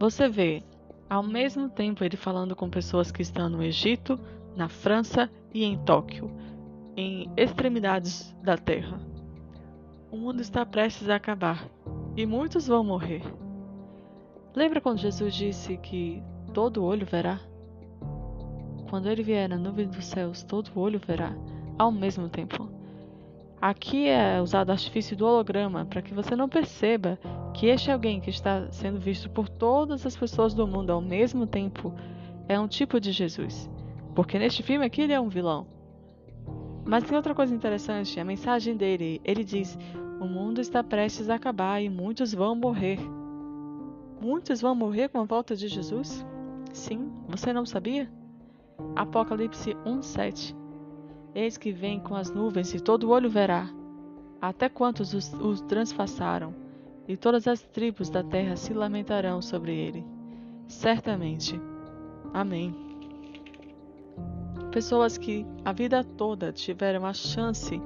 Você vê, ao mesmo tempo, ele falando com pessoas que estão no Egito, na França e em Tóquio, em extremidades da Terra. O mundo está prestes a acabar e muitos vão morrer. Lembra quando Jesus disse que todo olho verá? Quando ele vier na nuvem dos céus, todo olho verá ao mesmo tempo. Aqui é usado o artifício do holograma para que você não perceba que este alguém que está sendo visto por todas as pessoas do mundo ao mesmo tempo é um tipo de Jesus. Porque neste filme aqui ele é um vilão. Mas tem outra coisa interessante, a mensagem dele. Ele diz: O mundo está prestes a acabar e muitos vão morrer. Muitos vão morrer com a volta de Jesus? Sim, você não sabia? Apocalipse 1:7 Eis que vem com as nuvens, e todo olho verá, até quantos os, os transpassaram, e todas as tribos da terra se lamentarão sobre ele. Certamente. Amém. Pessoas que a vida toda tiveram a chance,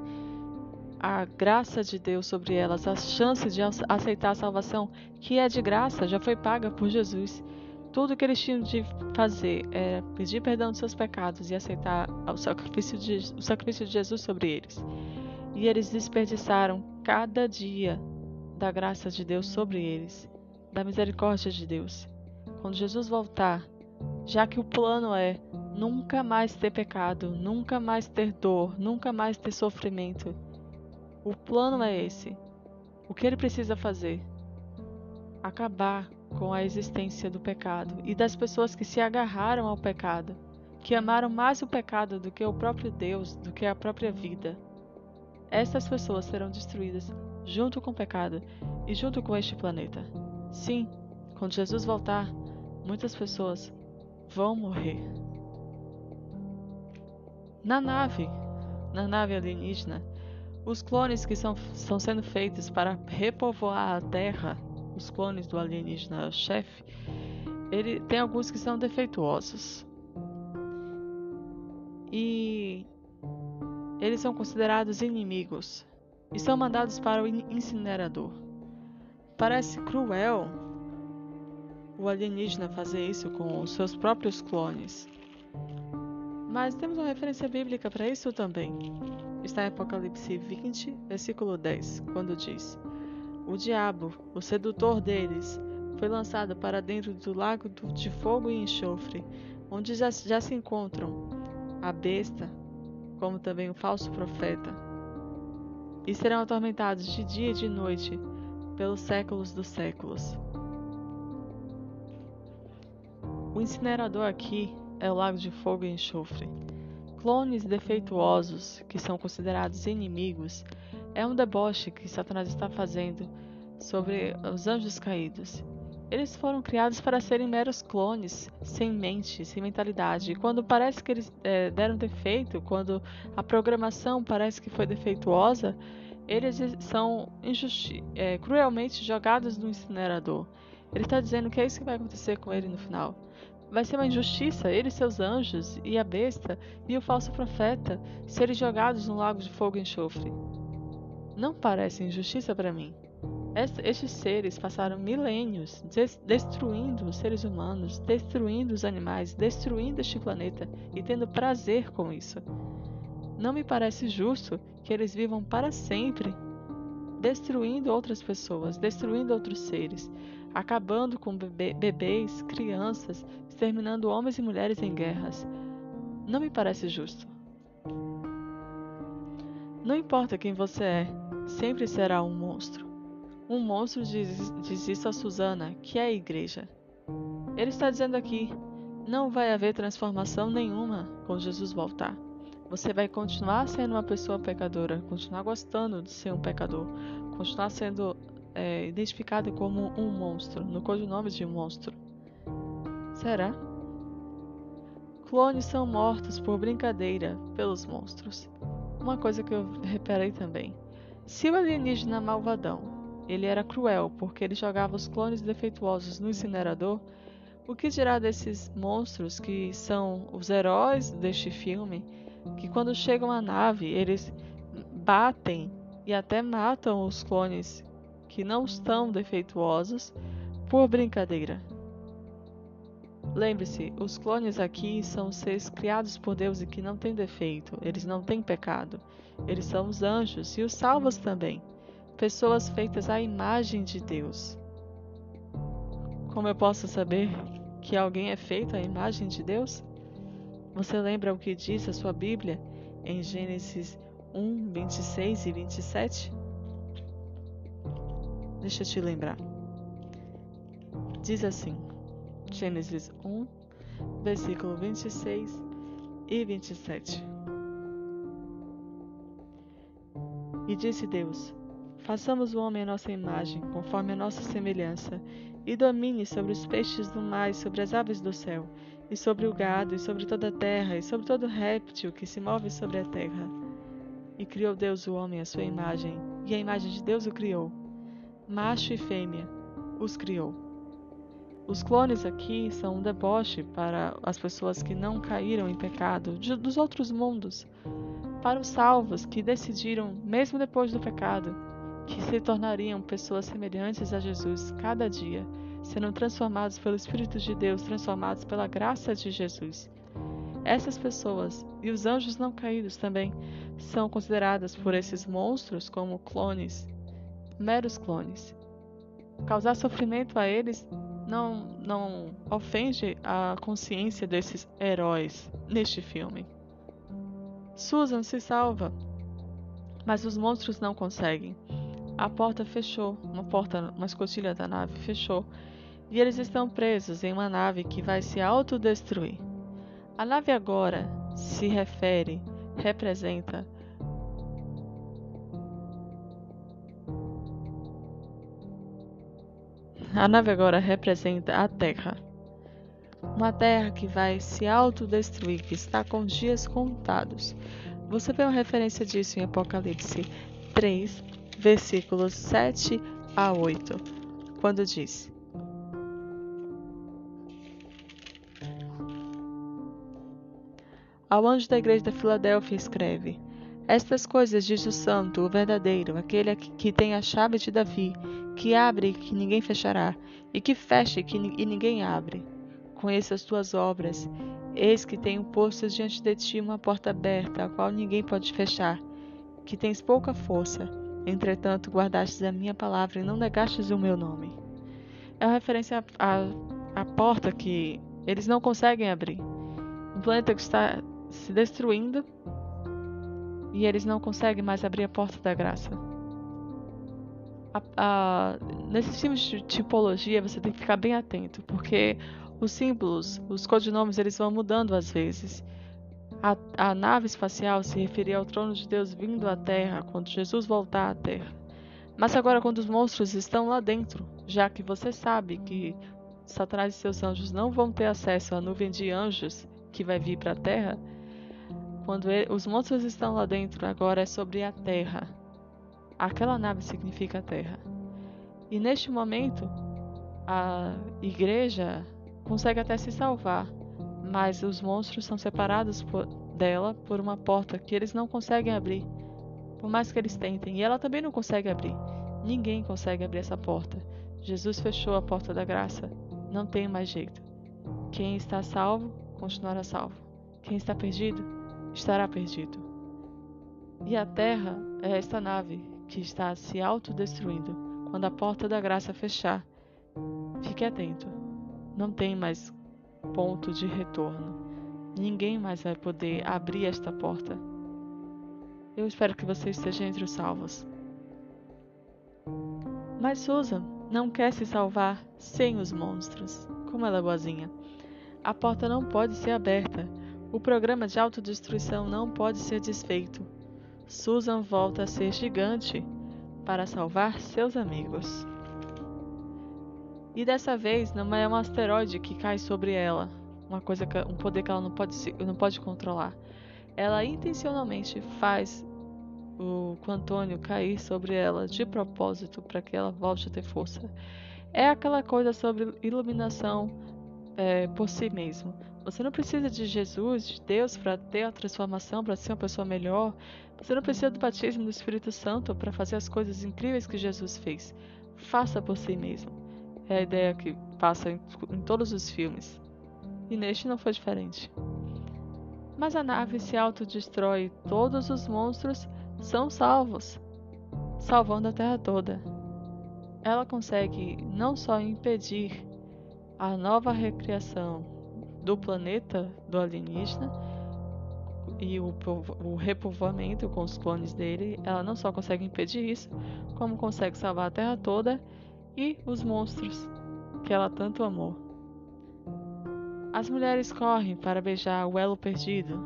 a graça de Deus sobre elas, a chance de aceitar a salvação, que é de graça, já foi paga por Jesus. Tudo que eles tinham de fazer era pedir perdão dos seus pecados e aceitar o sacrifício de, o sacrifício de Jesus sobre eles. E eles desperdiçaram cada dia da graça de Deus sobre eles, da misericórdia de Deus. Quando Jesus voltar, já que o plano é nunca mais ter pecado, nunca mais ter dor, nunca mais ter sofrimento, o plano é esse. O que ele precisa fazer? Acabar com a existência do pecado e das pessoas que se agarraram ao pecado, que amaram mais o pecado do que o próprio Deus, do que a própria vida. Estas pessoas serão destruídas junto com o pecado e junto com este planeta. Sim, quando Jesus voltar, muitas pessoas vão morrer. Na nave, na nave alienígena, os clones que são, estão sendo feitos para repovoar a Terra os clones do alienígena chefe, ele tem alguns que são defeituosos. E eles são considerados inimigos e são mandados para o incinerador. Parece cruel o alienígena fazer isso com os seus próprios clones. Mas temos uma referência bíblica para isso também. Está em Apocalipse 20, versículo 10, quando diz: o diabo, o sedutor deles, foi lançado para dentro do lago de fogo e enxofre, onde já, já se encontram a besta, como também o falso profeta, e serão atormentados de dia e de noite pelos séculos dos séculos. O incinerador aqui é o lago de fogo e enxofre. Clones defeituosos, que são considerados inimigos, é um deboche que Satanás está fazendo sobre os anjos caídos. Eles foram criados para serem meros clones, sem mente, sem mentalidade. E quando parece que eles é, deram defeito, quando a programação parece que foi defeituosa, eles são é, cruelmente jogados no incinerador. Ele está dizendo que é isso que vai acontecer com ele no final. Vai ser uma injustiça ele e seus anjos, e a besta, e o falso profeta serem jogados no lago de fogo e enxofre. Não parece injustiça para mim. Estes seres passaram milênios destruindo os seres humanos, destruindo os animais, destruindo este planeta e tendo prazer com isso. Não me parece justo que eles vivam para sempre destruindo outras pessoas, destruindo outros seres, acabando com bebê, bebês, crianças, exterminando homens e mulheres em guerras. Não me parece justo. Não importa quem você é, sempre será um monstro. Um monstro diz, diz isso a Susana, que é a igreja. Ele está dizendo aqui: não vai haver transformação nenhuma quando Jesus voltar. Você vai continuar sendo uma pessoa pecadora, continuar gostando de ser um pecador, continuar sendo é, identificado como um monstro, no codinome de monstro. Será? Clones são mortos por brincadeira pelos monstros. Uma coisa que eu reparei também. Se o alienígena malvadão ele era cruel, porque ele jogava os clones defeituosos no incinerador. O que dirá desses monstros que são os heróis deste filme, que quando chegam à nave, eles batem e até matam os clones que não estão defeituosos por brincadeira. Lembre-se, os clones aqui são seres criados por Deus e que não têm defeito, eles não têm pecado. Eles são os anjos e os salvos também pessoas feitas à imagem de Deus. Como eu posso saber que alguém é feito à imagem de Deus? Você lembra o que diz a sua Bíblia em Gênesis 1, 26 e 27? Deixa eu te lembrar. Diz assim, Gênesis 1, versículo 26 e 27. E disse Deus: Façamos o homem à nossa imagem, conforme a nossa semelhança, e domine sobre os peixes do mar e sobre as aves do céu, e sobre o gado, e sobre toda a terra, e sobre todo réptil que se move sobre a terra. E criou Deus o homem à sua imagem, e a imagem de Deus o criou. Macho e fêmea os criou. Os clones aqui são um deboche para as pessoas que não caíram em pecado de, dos outros mundos, para os salvos que decidiram, mesmo depois do pecado, que se tornariam pessoas semelhantes a Jesus cada dia, sendo transformados pelo Espírito de Deus, transformados pela graça de Jesus. Essas pessoas e os anjos não caídos também são consideradas por esses monstros como clones, meros clones. Causar sofrimento a eles não, não ofende a consciência desses heróis neste filme. Susan se salva, mas os monstros não conseguem. A porta fechou, uma porta, uma escotilha da nave fechou, e eles estão presos em uma nave que vai se autodestruir. A nave agora se refere, representa A nave agora representa a Terra. Uma Terra que vai se autodestruir, que está com dias contados. Você vê uma referência disso em Apocalipse 3, versículos 7 a 8, quando diz: Ao anjo da igreja da Filadélfia escreve: Estas coisas diz o santo, o verdadeiro, aquele que tem a chave de Davi, que abre e que ninguém fechará, e que fecha e que e ninguém abre. Conheço as tuas obras. Eis que tenho posto diante de ti uma porta aberta, a qual ninguém pode fechar, que tens pouca força Entretanto, guardastes a minha palavra e não negastes o meu nome. É uma referência à, à porta que eles não conseguem abrir. Um planeta que está se destruindo e eles não conseguem mais abrir a porta da graça. A, a, nesses filmes de tipologia você tem que ficar bem atento, porque os símbolos, os codinomes, eles vão mudando às vezes. A, a nave espacial se referia ao trono de Deus vindo à Terra quando Jesus voltar à Terra. Mas agora, quando os monstros estão lá dentro, já que você sabe que Satanás e seus anjos não vão ter acesso à nuvem de anjos que vai vir para a terra, quando ele, os monstros estão lá dentro, agora é sobre a terra. Aquela nave significa a terra. E neste momento, a igreja consegue até se salvar, mas os monstros são separados por, dela por uma porta que eles não conseguem abrir, por mais que eles tentem. E ela também não consegue abrir. Ninguém consegue abrir essa porta. Jesus fechou a porta da graça. Não tem mais jeito. Quem está salvo, continuará salvo. Quem está perdido, estará perdido. E a terra é esta nave que está se autodestruindo quando a porta da graça fechar. Fique atento. Não tem mais ponto de retorno. Ninguém mais vai poder abrir esta porta. Eu espero que você esteja entre os salvos. Mas Susan não quer se salvar sem os monstros. Como ela é boazinha. A porta não pode ser aberta. O programa de autodestruição não pode ser desfeito. Susan volta a ser gigante para salvar seus amigos. E dessa vez não é um asteroide que cai sobre ela, uma coisa que, um poder que ela não pode, não pode controlar. Ela intencionalmente faz o Antônio cair sobre ela de propósito para que ela volte a ter força. É aquela coisa sobre iluminação é, por si mesmo. Você não precisa de Jesus, de Deus, para ter a transformação, para ser uma pessoa melhor. Você não precisa do batismo do Espírito Santo para fazer as coisas incríveis que Jesus fez. Faça por si mesmo. É a ideia que passa em, em todos os filmes. E neste não foi diferente. Mas a nave se autodestrói e todos os monstros são salvos, salvando a Terra toda. Ela consegue não só impedir a nova recriação do planeta do alienígena e o, o repovoamento com os clones dele, ela não só consegue impedir isso, como consegue salvar a Terra toda e os monstros que ela tanto amou. As mulheres correm para beijar o elo perdido.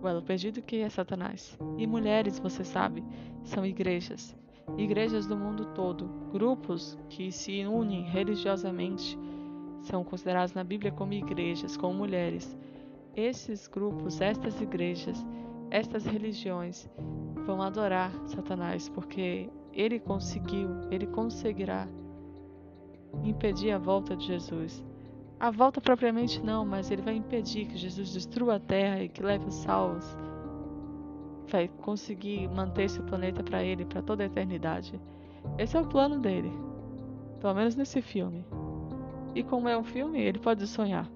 O elo perdido que é Satanás. E mulheres, você sabe, são igrejas. Igrejas do mundo todo, grupos que se unem religiosamente são considerados na Bíblia como igrejas, como mulheres. Esses grupos, estas igrejas, estas religiões vão adorar Satanás porque ele conseguiu, ele conseguirá impedir a volta de Jesus. A volta propriamente não, mas ele vai impedir que Jesus destrua a terra e que leve os salvos. Vai conseguir manter esse planeta para ele para toda a eternidade. Esse é o plano dele. Pelo menos nesse filme. E como é um filme, ele pode sonhar.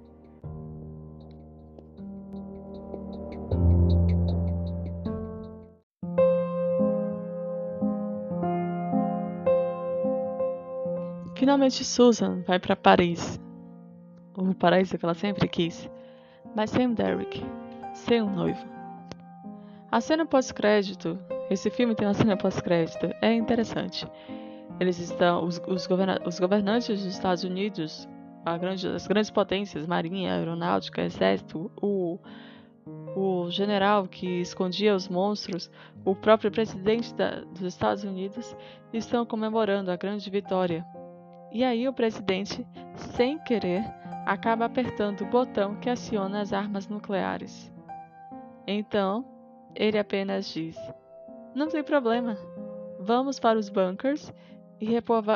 Finalmente Susan vai para Paris. O paraíso que ela sempre quis. Mas sem Derek. Sem um noivo. A cena pós-crédito. Esse filme tem uma cena pós-crédito. É interessante. Eles estão, os, os, governa os governantes dos Estados Unidos, grande, as grandes potências, marinha, aeronáutica, exército, o, o general que escondia os monstros, o próprio presidente da, dos Estados Unidos, estão comemorando a grande vitória. E aí o presidente, sem querer, acaba apertando o botão que aciona as armas nucleares. Então, ele apenas diz: Não tem problema. Vamos para os bunkers e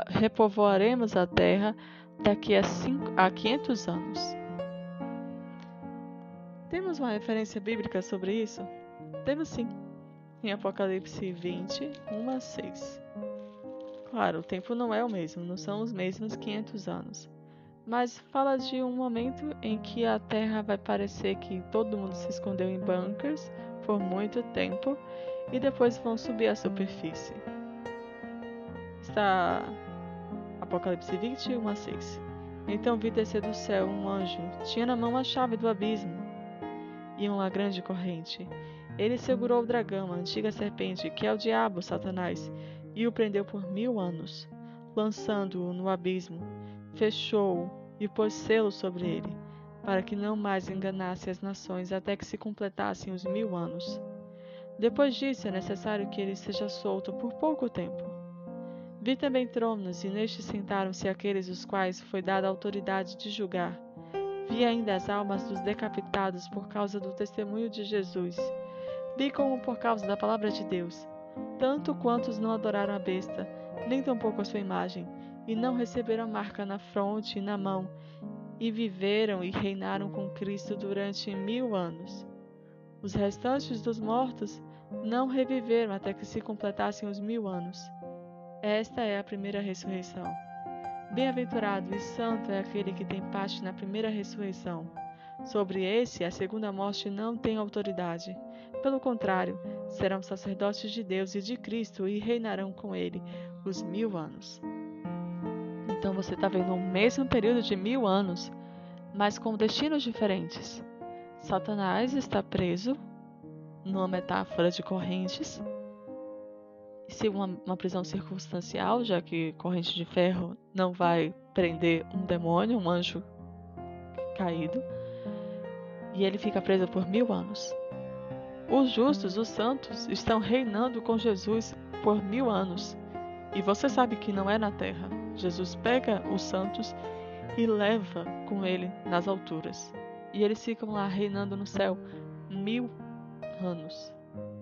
repovoaremos a Terra daqui a, cinco, a 500 anos. Temos uma referência bíblica sobre isso? Temos sim, em Apocalipse 20, 1 a 6. Claro, o tempo não é o mesmo, não são os mesmos 500 anos. Mas fala de um momento em que a Terra vai parecer que todo mundo se escondeu em bunkers por muito tempo e depois vão subir à superfície está Apocalipse 21 a 6. Então vi descer do céu um anjo, tinha na mão a chave do abismo e uma grande corrente. Ele segurou o dragão, a antiga serpente, que é o diabo, Satanás, e o prendeu por mil anos, lançando-o no abismo. Fechou-o e pôs selo sobre ele, para que não mais enganasse as nações até que se completassem os mil anos. Depois disso, é necessário que ele seja solto por pouco tempo. Vi também tronos, e nestes sentaram-se aqueles os quais foi dada a autoridade de julgar. Vi ainda as almas dos decapitados por causa do testemunho de Jesus. Vi como por causa da palavra de Deus, tanto quantos não adoraram a besta, nem tampouco a sua imagem, e não receberam a marca na fronte e na mão, e viveram e reinaram com Cristo durante mil anos. Os restantes dos mortos não reviveram até que se completassem os mil anos. Esta é a primeira ressurreição. Bem-aventurado e santo é aquele que tem parte na primeira ressurreição. Sobre esse, a segunda morte não tem autoridade. Pelo contrário, serão sacerdotes de Deus e de Cristo e reinarão com ele os mil anos. Então você está vendo o mesmo período de mil anos, mas com destinos diferentes. Satanás está preso numa metáfora de correntes se uma, uma prisão circunstancial, já que corrente de ferro não vai prender um demônio, um anjo caído, e ele fica preso por mil anos. Os justos, os santos, estão reinando com Jesus por mil anos. E você sabe que não é na terra. Jesus pega os santos e leva com ele nas alturas. E eles ficam lá reinando no céu mil anos.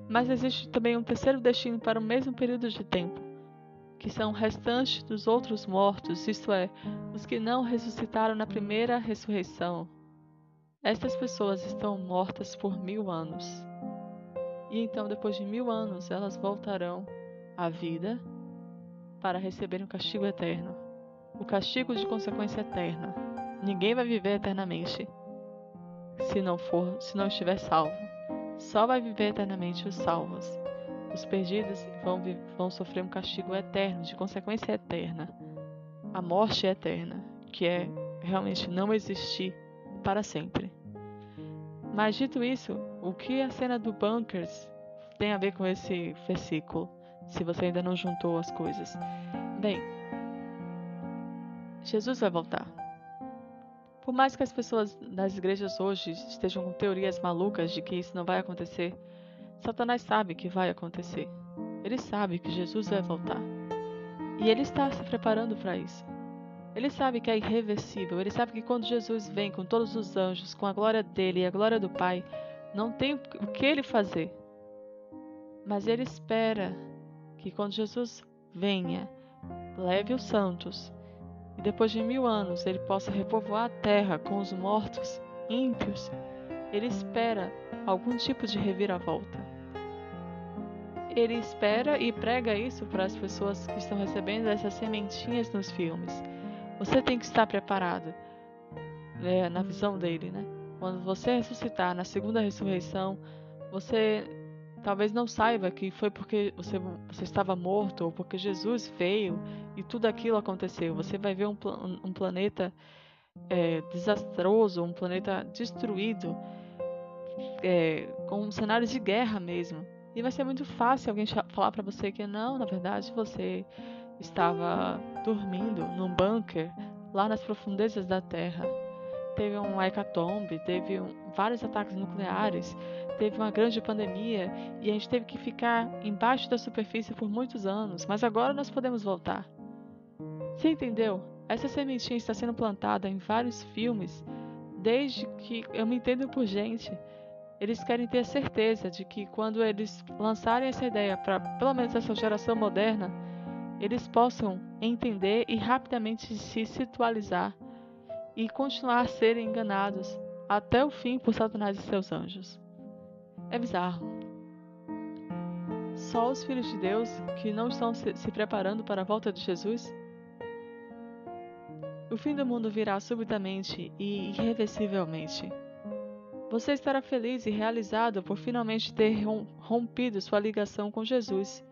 Mas existe também um terceiro destino para o mesmo período de tempo, que são restantes dos outros mortos, isto é, os que não ressuscitaram na primeira ressurreição. Estas pessoas estão mortas por mil anos. E então, depois de mil anos, elas voltarão à vida para receberem o castigo eterno o castigo de consequência eterna. Ninguém vai viver eternamente se não for, se não estiver salvo. Só vai viver eternamente os salvos. Os perdidos vão, vão sofrer um castigo eterno, de consequência eterna. A morte eterna, que é realmente não existir para sempre. Mas dito isso, o que a cena do Bunkers tem a ver com esse versículo? Se você ainda não juntou as coisas. Bem, Jesus vai voltar. Por mais que as pessoas das igrejas hoje estejam com teorias malucas de que isso não vai acontecer, Satanás sabe que vai acontecer. Ele sabe que Jesus vai voltar. E ele está se preparando para isso. Ele sabe que é irreversível. Ele sabe que quando Jesus vem com todos os anjos, com a glória dele e a glória do Pai, não tem o que ele fazer. Mas ele espera que quando Jesus venha, leve os santos e depois de mil anos ele possa repovoar a terra com os mortos ímpios, ele espera algum tipo de reviravolta. Ele espera e prega isso para as pessoas que estão recebendo essas sementinhas nos filmes. Você tem que estar preparado, né, na visão dele, né? Quando você ressuscitar na segunda ressurreição, você talvez não saiba que foi porque você, você estava morto ou porque Jesus veio e tudo aquilo aconteceu. Você vai ver um, um planeta é, desastroso, um planeta destruído, é, com cenários de guerra mesmo. E vai ser muito fácil alguém falar para você que não, na verdade você estava dormindo num bunker lá nas profundezas da Terra. Teve um hecatombe, teve um, vários ataques nucleares teve uma grande pandemia e a gente teve que ficar embaixo da superfície por muitos anos, mas agora nós podemos voltar. Você entendeu? Essa sementinha está sendo plantada em vários filmes desde que eu me entendo por gente. Eles querem ter certeza de que quando eles lançarem essa ideia para pelo menos essa geração moderna, eles possam entender e rapidamente se situalizar e continuar a serem enganados até o fim por Satanás e seus anjos. É bizarro. Só os filhos de Deus que não estão se preparando para a volta de Jesus? O fim do mundo virá subitamente e irreversivelmente. Você estará feliz e realizado por finalmente ter rompido sua ligação com Jesus.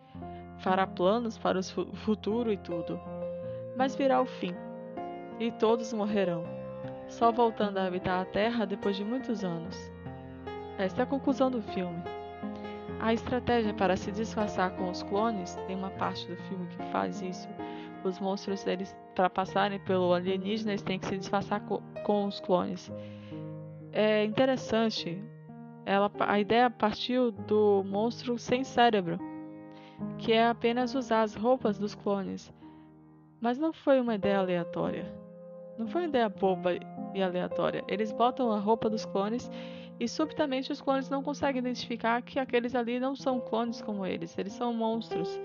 Fará planos para o futuro e tudo. Mas virá o fim, e todos morrerão, só voltando a habitar a terra depois de muitos anos. Esta é a conclusão do filme. A estratégia para se disfarçar com os clones, tem uma parte do filme que faz isso. Os monstros, eles, para passarem pelo alienígena, eles têm que se disfarçar com, com os clones. É interessante. Ela, a ideia partiu do monstro sem cérebro. que é apenas usar as roupas dos clones. Mas não foi uma ideia aleatória. Não foi uma ideia boba e aleatória. Eles botam a roupa dos clones e subitamente os clones não conseguem identificar que aqueles ali não são clones como eles, eles são monstros.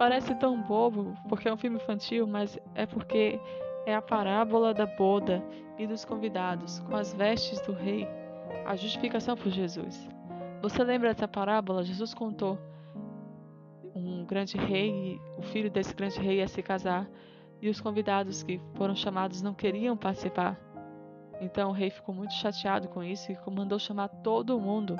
Parece tão bobo porque é um filme infantil, mas é porque é a parábola da boda e dos convidados com as vestes do rei, a justificação por Jesus. Você lembra dessa parábola? Jesus contou um grande rei, o filho desse grande rei ia se casar e os convidados que foram chamados não queriam participar. Então o rei ficou muito chateado com isso e mandou chamar todo mundo,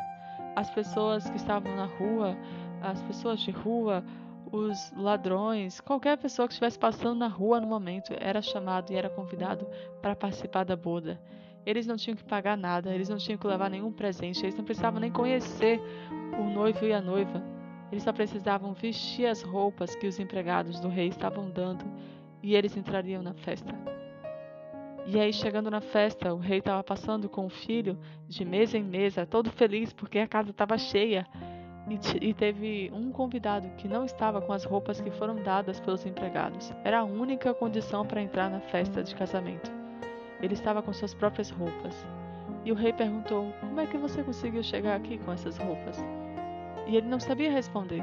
as pessoas que estavam na rua, as pessoas de rua, os ladrões, qualquer pessoa que estivesse passando na rua no momento era chamado e era convidado para participar da boda. Eles não tinham que pagar nada, eles não tinham que levar nenhum presente, eles não precisavam nem conhecer o noivo e a noiva. Eles só precisavam vestir as roupas que os empregados do rei estavam dando e eles entrariam na festa. E aí, chegando na festa, o rei estava passando com o filho de mesa em mesa, todo feliz porque a casa estava cheia e, teve um convidado que não estava com as roupas que foram dadas pelos empregados. Era a única condição para entrar na festa de casamento. Ele estava com suas próprias roupas. E o rei perguntou: Como é que você conseguiu chegar aqui com essas roupas? E ele não sabia responder.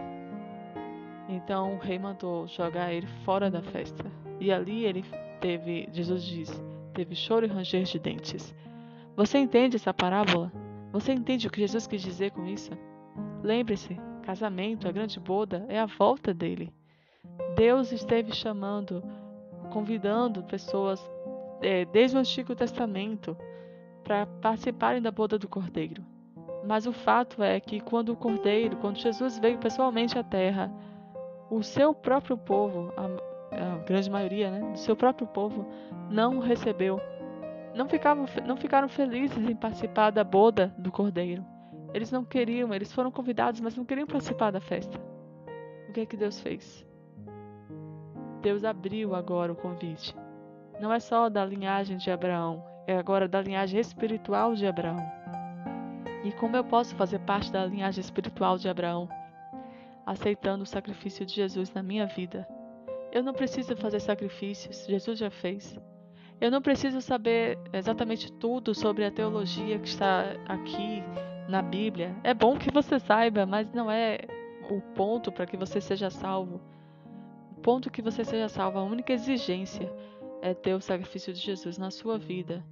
Então o rei mandou jogar ele fora da festa. E ali ele teve, Jesus diz, teve choro e ranger de dentes. Você entende essa parábola? Você entende o que Jesus quis dizer com isso? Lembre-se, casamento, a grande boda, é a volta dele. Deus esteve chamando, convidando pessoas é, desde o Antigo Testamento para participarem da boda do Cordeiro. Mas o fato é que quando o Cordeiro, quando Jesus veio pessoalmente à Terra, o seu próprio povo, a, a grande maioria, né, do seu próprio povo, não o recebeu. Não, ficavam, não ficaram felizes em participar da boda do Cordeiro. Eles não queriam, eles foram convidados, mas não queriam participar da festa. O que é que Deus fez? Deus abriu agora o convite. Não é só da linhagem de Abraão, é agora da linhagem espiritual de Abraão. E como eu posso fazer parte da linhagem espiritual de Abraão? Aceitando o sacrifício de Jesus na minha vida. Eu não preciso fazer sacrifícios, Jesus já fez. Eu não preciso saber exatamente tudo sobre a teologia que está aqui na Bíblia. É bom que você saiba, mas não é o ponto para que você seja salvo. O ponto que você seja salvo, a única exigência é ter o sacrifício de Jesus na sua vida.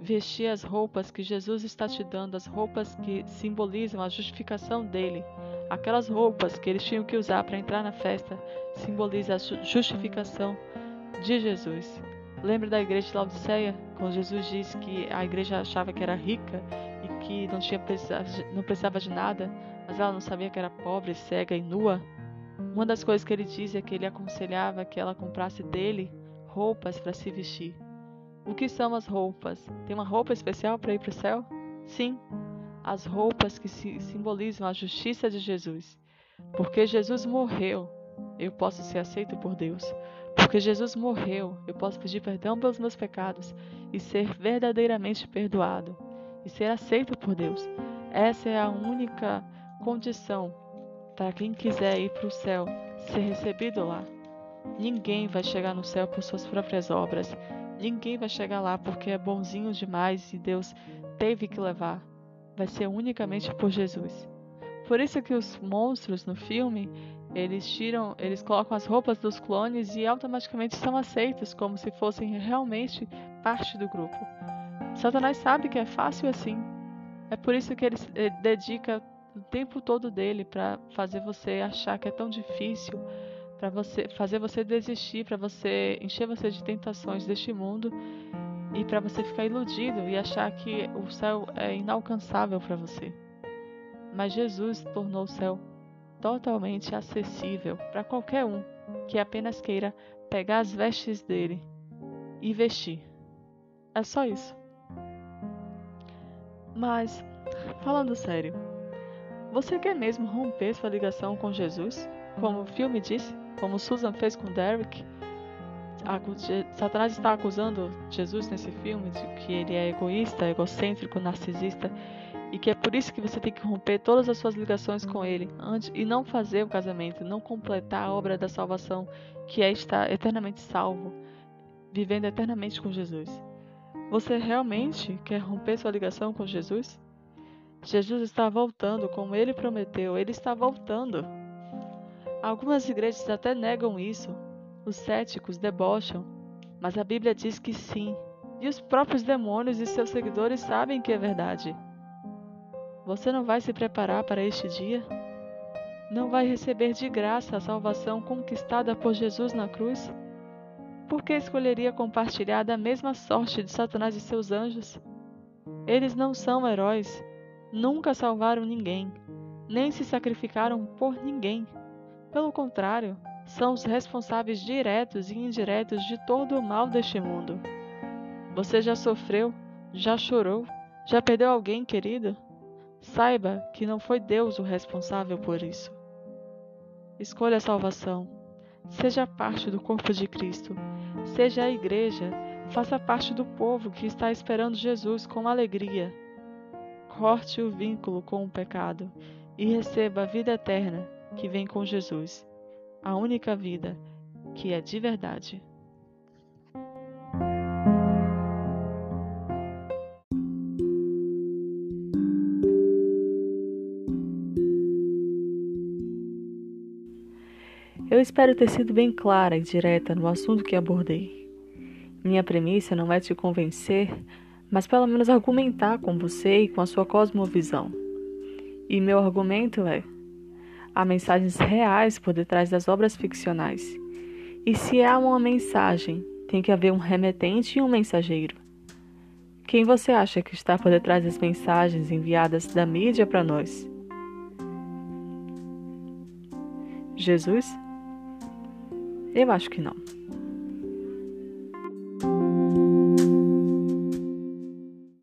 Vestir as roupas que Jesus está te dando, as roupas que simbolizam a justificação dele. Aquelas roupas que eles tinham que usar para entrar na festa simbolizam a justificação de Jesus. Lembra da igreja de Laodiceia, quando Jesus disse que a igreja achava que era rica e que não, tinha não precisava de nada, mas ela não sabia que era pobre, cega e nua. Uma das coisas que ele diz é que ele aconselhava que ela comprasse dele roupas para se vestir. O que são as roupas? Tem uma roupa especial para ir para o céu? Sim, as roupas que simbolizam a justiça de Jesus. Porque Jesus morreu, eu posso ser aceito por Deus. Porque Jesus morreu, eu posso pedir perdão pelos meus pecados e ser verdadeiramente perdoado e ser aceito por Deus. Essa é a única condição para quem quiser ir para o céu ser recebido lá. Ninguém vai chegar no céu por suas próprias obras. Ninguém vai chegar lá porque é bonzinho demais e Deus teve que levar. Vai ser unicamente por Jesus. Por isso que os monstros no filme, eles tiram, eles colocam as roupas dos clones e automaticamente são aceitos como se fossem realmente parte do grupo. Satanás sabe que é fácil assim. É por isso que ele, dedica o tempo todo dele para fazer você achar que é tão difícil, para você fazer você desistir, para você encher você de tentações deste mundo e para você ficar iludido e achar que o céu é inalcançável para você. Mas Jesus tornou o céu totalmente acessível para qualquer um que apenas queira pegar as vestes dele e vestir. É só isso. Mas, falando sério, você quer mesmo romper sua ligação com Jesus? Como o filme disse? Como Susan fez com Derek? Satanás está acusando Jesus nesse filme de que ele é egoísta, egocêntrico, narcisista e que é por isso que você tem que romper todas as suas ligações com Ele antes e não fazer o casamento, não completar a obra da salvação, que é estar eternamente salvo, vivendo eternamente com Jesus. Você realmente quer romper sua ligação com Jesus? Jesus está voltando, como ele prometeu, ele está voltando. Algumas igrejas até negam isso, os céticos debocham, mas a Bíblia diz que sim, e os próprios demônios e seus seguidores sabem que é verdade. Você não vai se preparar para este dia? Não vai receber de graça a salvação conquistada por Jesus na cruz? Por que escolheria compartilhar da mesma sorte de Satanás e seus anjos? Eles não são heróis, nunca salvaram ninguém, nem se sacrificaram por ninguém. Pelo contrário, são os responsáveis diretos e indiretos de todo o mal deste mundo. Você já sofreu? Já chorou? Já perdeu alguém querido? Saiba que não foi Deus o responsável por isso. Escolha a salvação. Seja parte do corpo de Cristo. Seja a igreja. Faça parte do povo que está esperando Jesus com alegria. Corte o vínculo com o pecado e receba a vida eterna que vem com Jesus, a única vida que é de verdade. Espero ter sido bem clara e direta no assunto que abordei. Minha premissa não é te convencer, mas pelo menos argumentar com você e com a sua cosmovisão. E meu argumento é: há mensagens reais por detrás das obras ficcionais. E se há uma mensagem, tem que haver um remetente e um mensageiro. Quem você acha que está por detrás das mensagens enviadas da mídia para nós? Jesus? Eu acho que não.